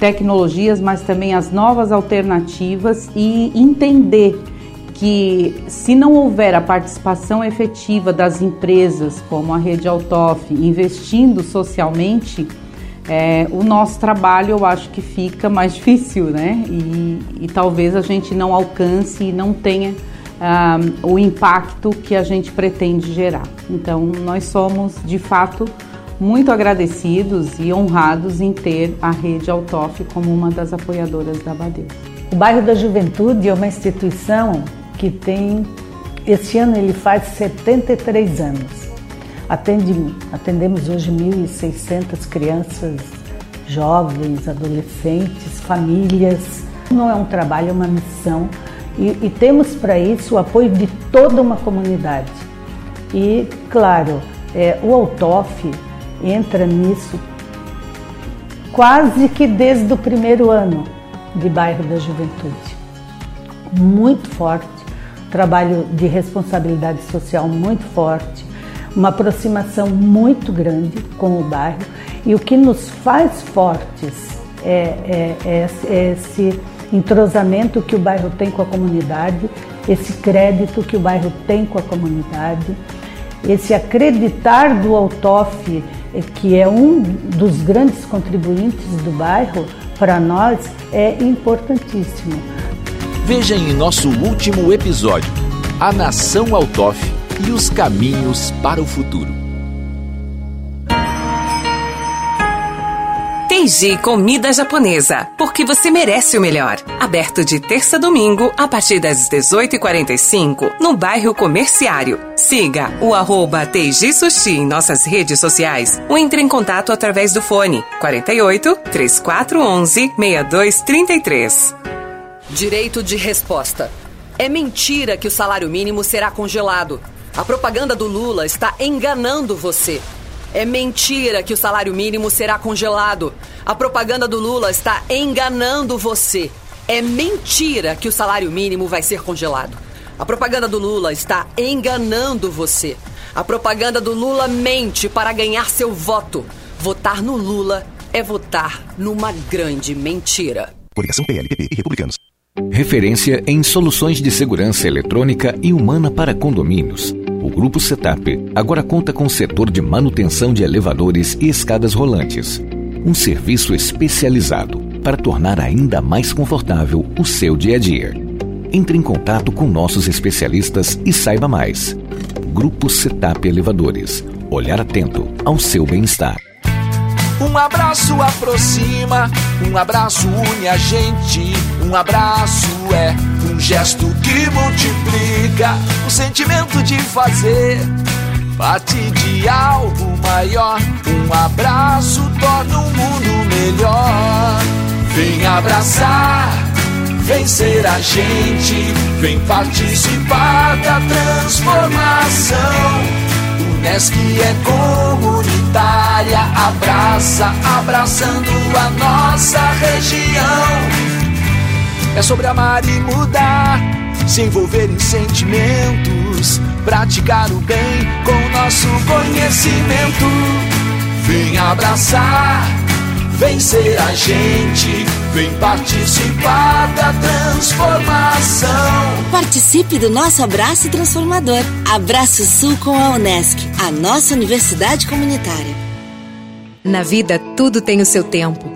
tecnologias, mas também as novas alternativas e entender que se não houver a participação efetiva das empresas, como a Rede Autof, investindo socialmente, é, o nosso trabalho eu acho que fica mais difícil, né? E, e talvez a gente não alcance e não tenha ah, o impacto que a gente pretende gerar. Então, nós somos de fato muito agradecidos e honrados em ter a Rede Autof como uma das apoiadoras da Badeus. O bairro da Juventude é uma instituição que tem, este ano ele faz 73 anos. Atende, atendemos hoje 1.600 crianças, jovens, adolescentes, famílias. Não é um trabalho, é uma missão e, e temos para isso o apoio de toda uma comunidade. E, claro, é, o Autof entra nisso quase que desde o primeiro ano de bairro da juventude. Muito forte, trabalho de responsabilidade social muito forte, uma aproximação muito grande com o bairro e o que nos faz fortes é, é, é, é esse entrosamento que o bairro tem com a comunidade, esse crédito que o bairro tem com a comunidade, esse acreditar do Autof, eh, que é um dos grandes contribuintes do bairro, para nós é importantíssimo. Veja em nosso último episódio a Nação Autof e os caminhos para o futuro. Teiji Comida Japonesa, porque você merece o melhor. Aberto de terça a domingo, a partir das 18h45, no bairro Comerciário. Siga o arroba Teiji Sushi em nossas redes sociais ou entre em contato através do fone 48 3411 6233. Direito de resposta. É mentira que o salário mínimo será congelado. A propaganda do Lula está enganando você. É mentira que o salário mínimo será congelado. A propaganda do Lula está enganando você. É mentira que o salário mínimo vai ser congelado. A propaganda do Lula está enganando você. A propaganda do Lula mente para ganhar seu voto. Votar no Lula é votar numa grande mentira. Coligação PLPP e Republicanos. Referência em soluções de segurança eletrônica e humana para condomínios. O Grupo Setup agora conta com o setor de manutenção de elevadores e escadas rolantes. Um serviço especializado para tornar ainda mais confortável o seu dia a dia. Entre em contato com nossos especialistas e saiba mais. Grupo Setup Elevadores. Olhar atento ao seu bem-estar. Um abraço aproxima, um abraço une a gente. Um abraço é um gesto que multiplica o sentimento de fazer parte de algo maior. Um abraço torna o um mundo melhor. Vem abraçar, vem ser a gente, vem participar da transformação. Unesc é comunitária, abraça, abraçando a nossa região. É sobre amar e mudar, se envolver em sentimentos, praticar o bem com nosso conhecimento. Vem abraçar, vem ser a gente, vem participar da transformação. Participe do nosso abraço transformador. Abraço Sul com a Unesc, a nossa universidade comunitária. Na vida, tudo tem o seu tempo.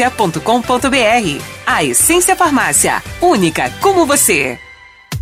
www.lojaessência.com.br. A Essência Farmácia, única como você.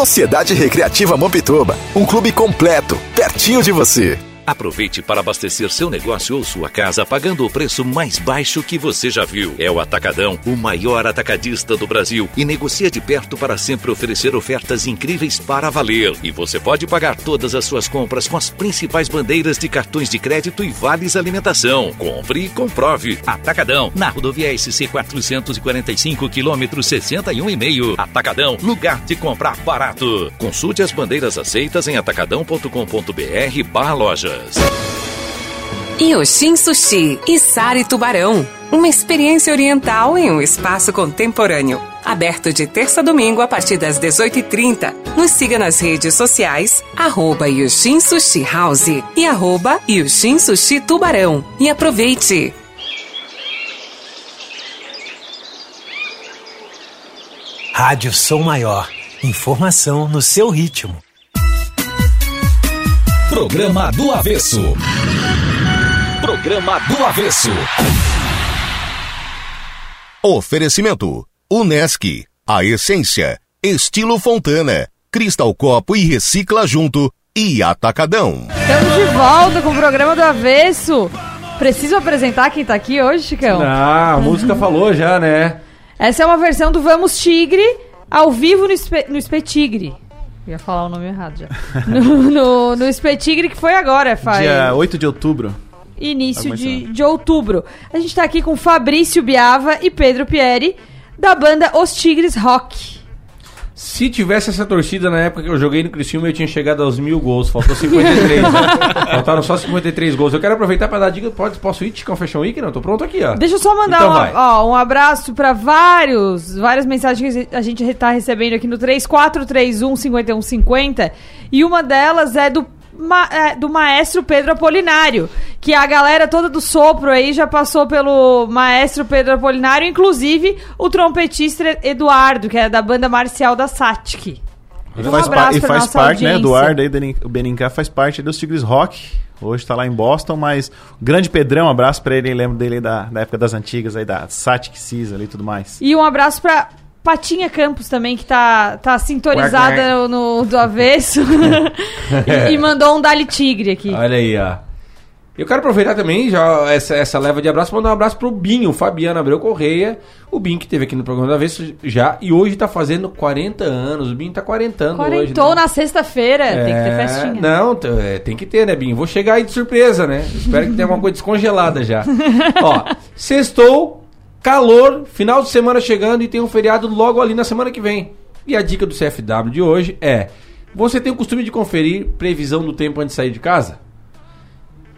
Sociedade Recreativa Mampituba, um clube completo, pertinho de você. Aproveite para abastecer seu negócio ou sua casa pagando o preço mais baixo que você já viu. É o Atacadão, o maior atacadista do Brasil e negocia de perto para sempre oferecer ofertas incríveis para valer. E você pode pagar todas as suas compras com as principais bandeiras de cartões de crédito e vales alimentação. Compre e comprove. Atacadão, na rodovia SC 445 quilômetro 61,5. Atacadão, lugar de comprar barato. Consulte as bandeiras aceitas em atacadão.com.br barra lojas. Yoshin Sushi e Sari Tubarão. Uma experiência oriental em um espaço contemporâneo. Aberto de terça a domingo a partir das 18h30. Nos siga nas redes sociais, arroba Yoshin Sushi House e arroba Yoshin Sushi Tubarão. E aproveite! Rádio Som Maior. Informação no seu ritmo. Programa do Avesso. Programa do Avesso. Oferecimento: Unesc, a essência, estilo Fontana, Cristal Copo e Recicla Junto e Atacadão. Estamos de volta com o programa do Avesso. Preciso apresentar quem tá aqui hoje, Chicão? Ah, a música falou já, né? Essa é uma versão do Vamos Tigre, ao vivo no, Espe no Espetigre. Ia falar o nome errado já. No, no, no Espetigre, que foi agora, faz. Dia 8 de outubro. Início de, de outubro. A gente tá aqui com Fabrício Biava e Pedro Pieri, da banda Os Tigres Rock. Se tivesse essa torcida na época que eu joguei no Criciúma, eu tinha chegado aos mil gols. Faltou 53. né? Faltaram só 53 gols. Eu quero aproveitar para dar dica. Pode, posso ir, Ticão Fashion Week? Não, tô pronto aqui, ó. Deixa eu só mandar Então um, ó, um abraço pra vários, várias mensagens que a gente tá recebendo aqui no 3431 5150 e uma delas é do ma- é, do maestro Pedro Apolinário, que a galera toda do sopro aí já passou pelo maestro Pedro Apolinário, inclusive o trompetista Eduardo, que é da banda marcial da Satic. E Um faz, pa- e faz parte, né? audiência. Eduardo aí, Benin- o Benincá faz parte dos Tigres Rock. Hoje tá lá em Boston, mas grande Pedrão, um abraço pra ele, lembro dele da, da época das antigas aí, da Satic Cis ali e tudo mais. E um abraço pra Patinha Campos também, que tá, tá sintonizada no, no- do avesso. e, e mandou um Dali Tigre aqui. Olha aí, ó. Eu quero aproveitar também já essa, essa leva de abraço para mandar um abraço pro Binho, Fabiano Abreu Correia. O Binho que teve aqui no programa da vez já e hoje tá fazendo 40 anos. O Binho tá quarentando hoje. Quarentou né? na sexta-feira, tem que ter É, festinha. Não, é, tem que ter, né, Binho? Vou chegar aí de surpresa, né? Espero que tenha alguma coisa descongelada já. Ó, sextou, calor, final de semana chegando e tem um feriado logo ali na semana que vem. E a dica do CFW de hoje é: você tem o costume de conferir previsão do tempo antes de sair de casa?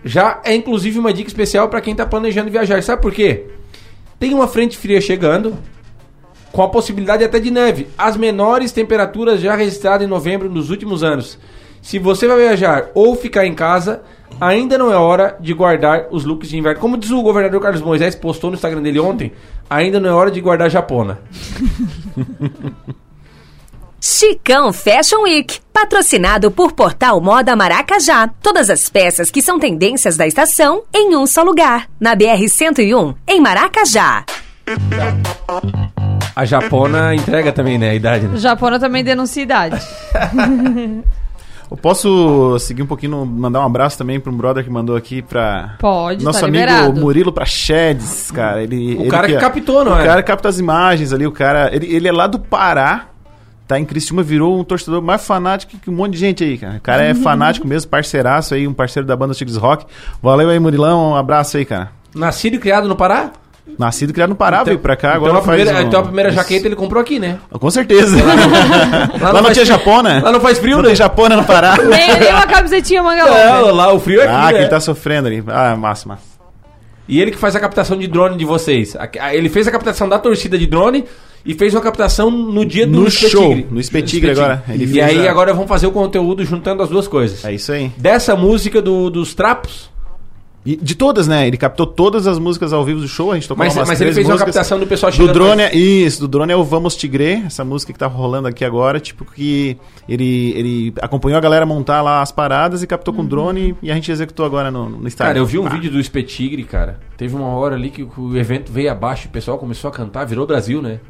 Já é inclusive uma dica especial para quem está planejando viajar. Sabe por quê? Tem uma frente fria chegando, com a possibilidade até de neve. As menores temperaturas já registradas em novembro nos últimos anos. Se você vai viajar ou ficar em casa, ainda não é hora de guardar os looks de inverno. Como diz o governador Carlos Moisés, postou no Instagram dele ontem, ainda não é hora de guardar japona. Chicão Fashion Week, patrocinado por Portal Moda Maracajá. Todas as peças que são tendências da estação em um só lugar. Na BR-101, em Maracajá. A japona entrega também, né? A idade. Né? Japona também denuncia idade. Eu posso seguir um pouquinho, no- mandar um abraço também para um brother que mandou aqui pra. Pode, Nosso tá amigo liberado. Murilo Prachedes, cara. Ele, O ele cara que captou, não o é? O cara que capta as imagens ali, o cara. Ele, ele é lá do Pará, tá em Criciúma, virou um torcedor mais fanático que um monte de gente aí, cara. O cara é fanático mesmo, parceiraço aí, um parceiro da banda Tigres Rock. Valeu aí, Murilão, um abraço aí, cara. Nascido e criado no Pará? Nascido e criado no Pará, veio pra cá, então, agora a faz primeira, um- então a primeira jaqueta ele comprou aqui, né? Com certeza. Lá, não faz tinha frio. japona? Lá não faz frio, não né? tem japona no Pará. nem, nem uma camisetinha manga longa. Não, lá o frio é aqui, Ah, né? quem tá sofrendo ali. Ah, massa, massa. E ele que faz a captação de drone de vocês. Ele fez a captação da torcida de drone e fez uma captação no dia do No Espetigre. show, no Espetigre agora. Ele e aí a- agora vamos fazer o conteúdo juntando as duas coisas. É isso aí. Dessa música do- dos trapos. E de todas, né? Ele captou todas as músicas ao vivo do show, a gente tocou Mas- umas mas ele fez uma captação do pessoal Do chegando drone, mais- é, isso, do drone é o Vamos Tigre, essa música que tá rolando aqui agora, tipo que ele, ele acompanhou a galera montar lá as paradas e captou com drone e a gente executou agora no, no Instagram. Cara, eu vi um Ah, vídeo do Espetigre, cara. Teve uma hora ali que o evento veio abaixo e o pessoal começou a cantar, virou Brasil, né?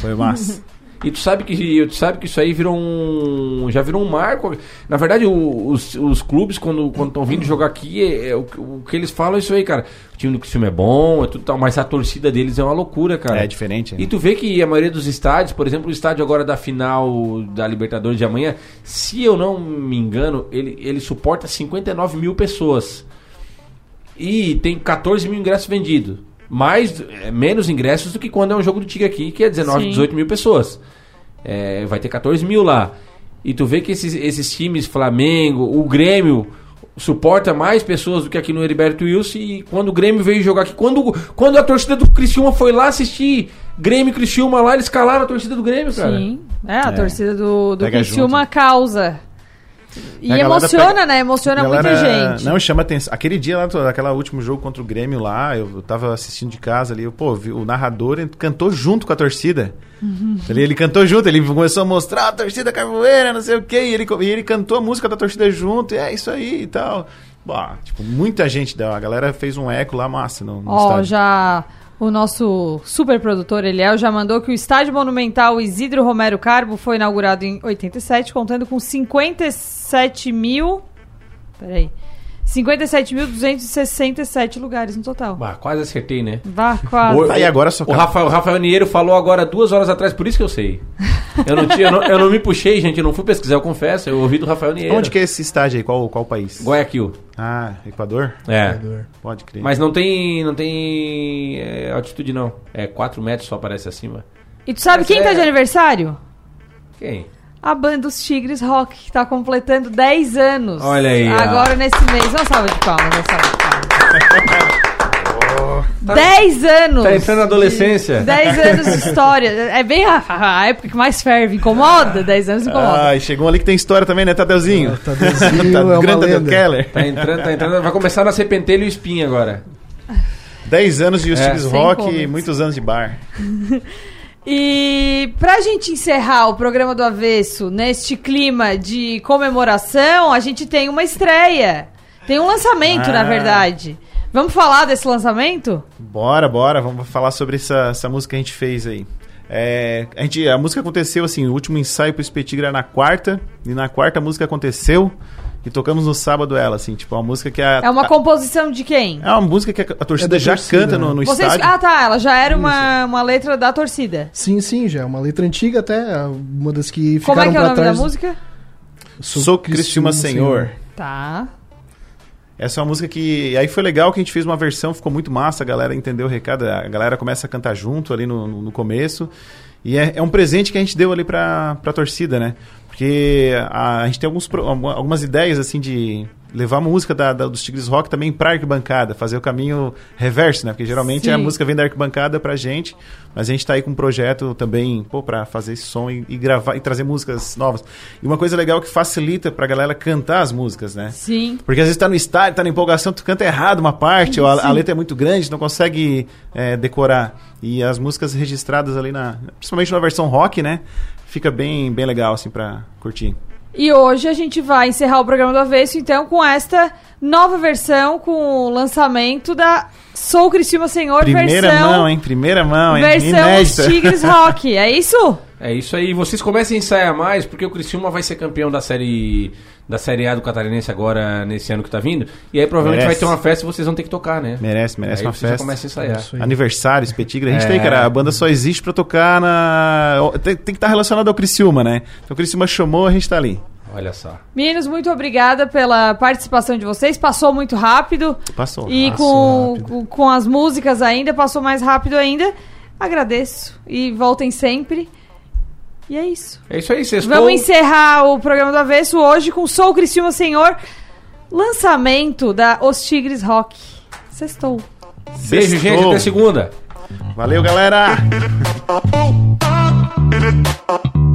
Foi massa. E tu sabe que tu sabe que isso aí virou um já virou um marco. Na verdade, o- os, os clubes quando quando estão vindo jogar aqui, é, é o, o que eles falam é isso aí, cara. O time do Criciúma é bom, é tudo tal, mas a torcida deles é uma loucura, cara. É diferente, é. E tu vê que a maioria dos estádios, por exemplo, o estádio agora da final da Libertadores de amanhã, se eu não me engano, ele, ele suporta 59 mil pessoas. E tem 14 mil ingressos vendidos. Mais, é, menos ingressos do que quando é um jogo do Tigre aqui, que é 19, Sim. 18 mil pessoas. É, vai ter 14 mil lá. E tu vê que esses, esses times, Flamengo, o Grêmio, suporta mais pessoas do que aqui no Heriberto Wilson. E quando o Grêmio veio jogar aqui, quando, quando a torcida do Criciúma foi lá assistir Grêmio e Criciúma lá, eles calaram a torcida do Grêmio, cara. Sim. É, a É. torcida do, do Pega Criciúma causa. E emociona, pega- né? Emociona Galera, muita gente. Não, chama atenção. Aquele dia lá, aquele último jogo contra o Grêmio lá, eu, tava assistindo de casa ali, eu, pô, vi- o narrador cantou junto com a torcida. Uhum. Ele, ele cantou junto, ele começou a mostrar a torcida carvoeira, não sei o quê, e ele, e ele cantou a música da torcida junto, e é isso aí e tal. Bah, tipo, muita gente, a galera fez um eco lá massa no, no Ó, estádio. já o nosso super produtor Eliel já mandou que o Estádio Monumental Isidro Romero Carbo foi inaugurado em 87, contando com 57 mil. Peraí. 57.267 lugares no total. Bah, quase acertei, né? Vá, quase. O- Aí agora só o Rafael, o Rafael Niero falou agora duas horas atrás, por isso que eu sei. Eu não, tinha, eu, não, eu não me puxei, gente, eu não fui pesquisar, eu confesso. Eu ouvi do Rafael Niero. Onde que é esse estádio aí? Qual, qual país? Guayaquil. Ah, Equador? É. Pode crer. Mas não tem, não tem é, altitude, não. É 4 metros só aparece acima. E tu sabe Mas quem é- tá de aniversário? Quem? A banda Os Tigres Rock, que tá completando 10 anos. Olha aí, ó. Agora nesse mês. Uma salva de palmas, uma salva de palmas. 10 anos! Tá entrando na adolescência. 10 anos de história. É bem a, a época que mais ferve. Incomoda? 10 anos incomoda. Ai, chegou um ali que tem história também, né, Tadeuzinho? Tadeuzinho tá é grande Tadeu. Keller. Tá entrando, tá entrando. Vai começar a nascer pentelho e espinha agora. 10 anos de É. Tigres Sem Rock e muitos anos de bar. E pra gente encerrar o programa do Avesso neste clima de comemoração, a gente tem uma estreia. Tem um lançamento, Ah. na verdade. Vamos falar desse lançamento? Bora, bora, vamos falar sobre essa, essa música que a gente fez aí. É, a, gente, a música aconteceu assim, o último ensaio pro Espetigre era na quarta, e na quarta a música aconteceu, e tocamos no sábado ela, assim, tipo, uma música que a, É uma a- composição de quem? é uma música que a, a torcida da já torcida, canta no, no Vocês- estádio. Ah, tá. Ela já era uma, uma letra da torcida. Sim, sim, já é uma letra antiga até, uma das que Como ficaram é que é o pra nome trás. da música? Sou Cristiúma Senhor. Tá. Essa é uma música que. Aí foi legal que a gente fez uma versão, ficou muito massa, a galera entendeu o recado, a galera começa a cantar junto ali no, no, no começo. E é, é, um presente que a gente deu ali pra, pra torcida, né? Porque a, a gente tem alguns, algumas ideias, assim, de levar a música da, da, dos Tigres Rock também pra arquibancada, fazer o caminho reverso, né? Porque geralmente Sim. a música vem da arquibancada pra gente, mas a gente tá aí com um projeto também, pô, pra fazer esse som e, e gravar e trazer músicas novas. E uma coisa legal que facilita pra galera cantar as músicas, né? Sim. Porque às vezes tá no estádio, tá na empolgação, tu canta errado uma parte, ou a, a letra é muito grande, não consegue é, decorar. E as músicas registradas ali na. Principalmente na versão rock, né? Fica bem, bem legal, assim, pra curtir. E hoje a gente vai encerrar o programa do Avesso, então, com esta nova versão, com o lançamento da Sou Cristina Senhor, Primeira versão... mão, hein? Primeira mão, hein? Versão Inédita. Tigres Rock, é isso? É isso aí. Vocês comecem a ensaiar mais, porque o Criciúma vai ser campeão da série da Série A do Catarinense agora, nesse ano que tá vindo. E aí provavelmente Merece. vai ter uma festa e vocês vão ter que tocar, né? Merece, merece aí uma festa. começam a ensaiar. Aniversário, Espetigra. A gente É. tem, cara. A banda só existe pra tocar na. Tem, tem que estar relacionado ao Criciúma, né? Então o Criciúma chamou, a gente tá ali. Olha só. Meninos, muito obrigada pela participação de vocês. Passou muito rápido. Passou. E com, com, com as músicas ainda, passou mais rápido ainda. Agradeço. E voltem sempre. E é isso. É isso aí, sextou. Vamos encerrar o programa do Avesso hoje com Sou Cristina Senhor, lançamento da Os Tigres Rock. Sextou. Beijo, sextou. gente. Até segunda. Valeu, galera! Tá, tá.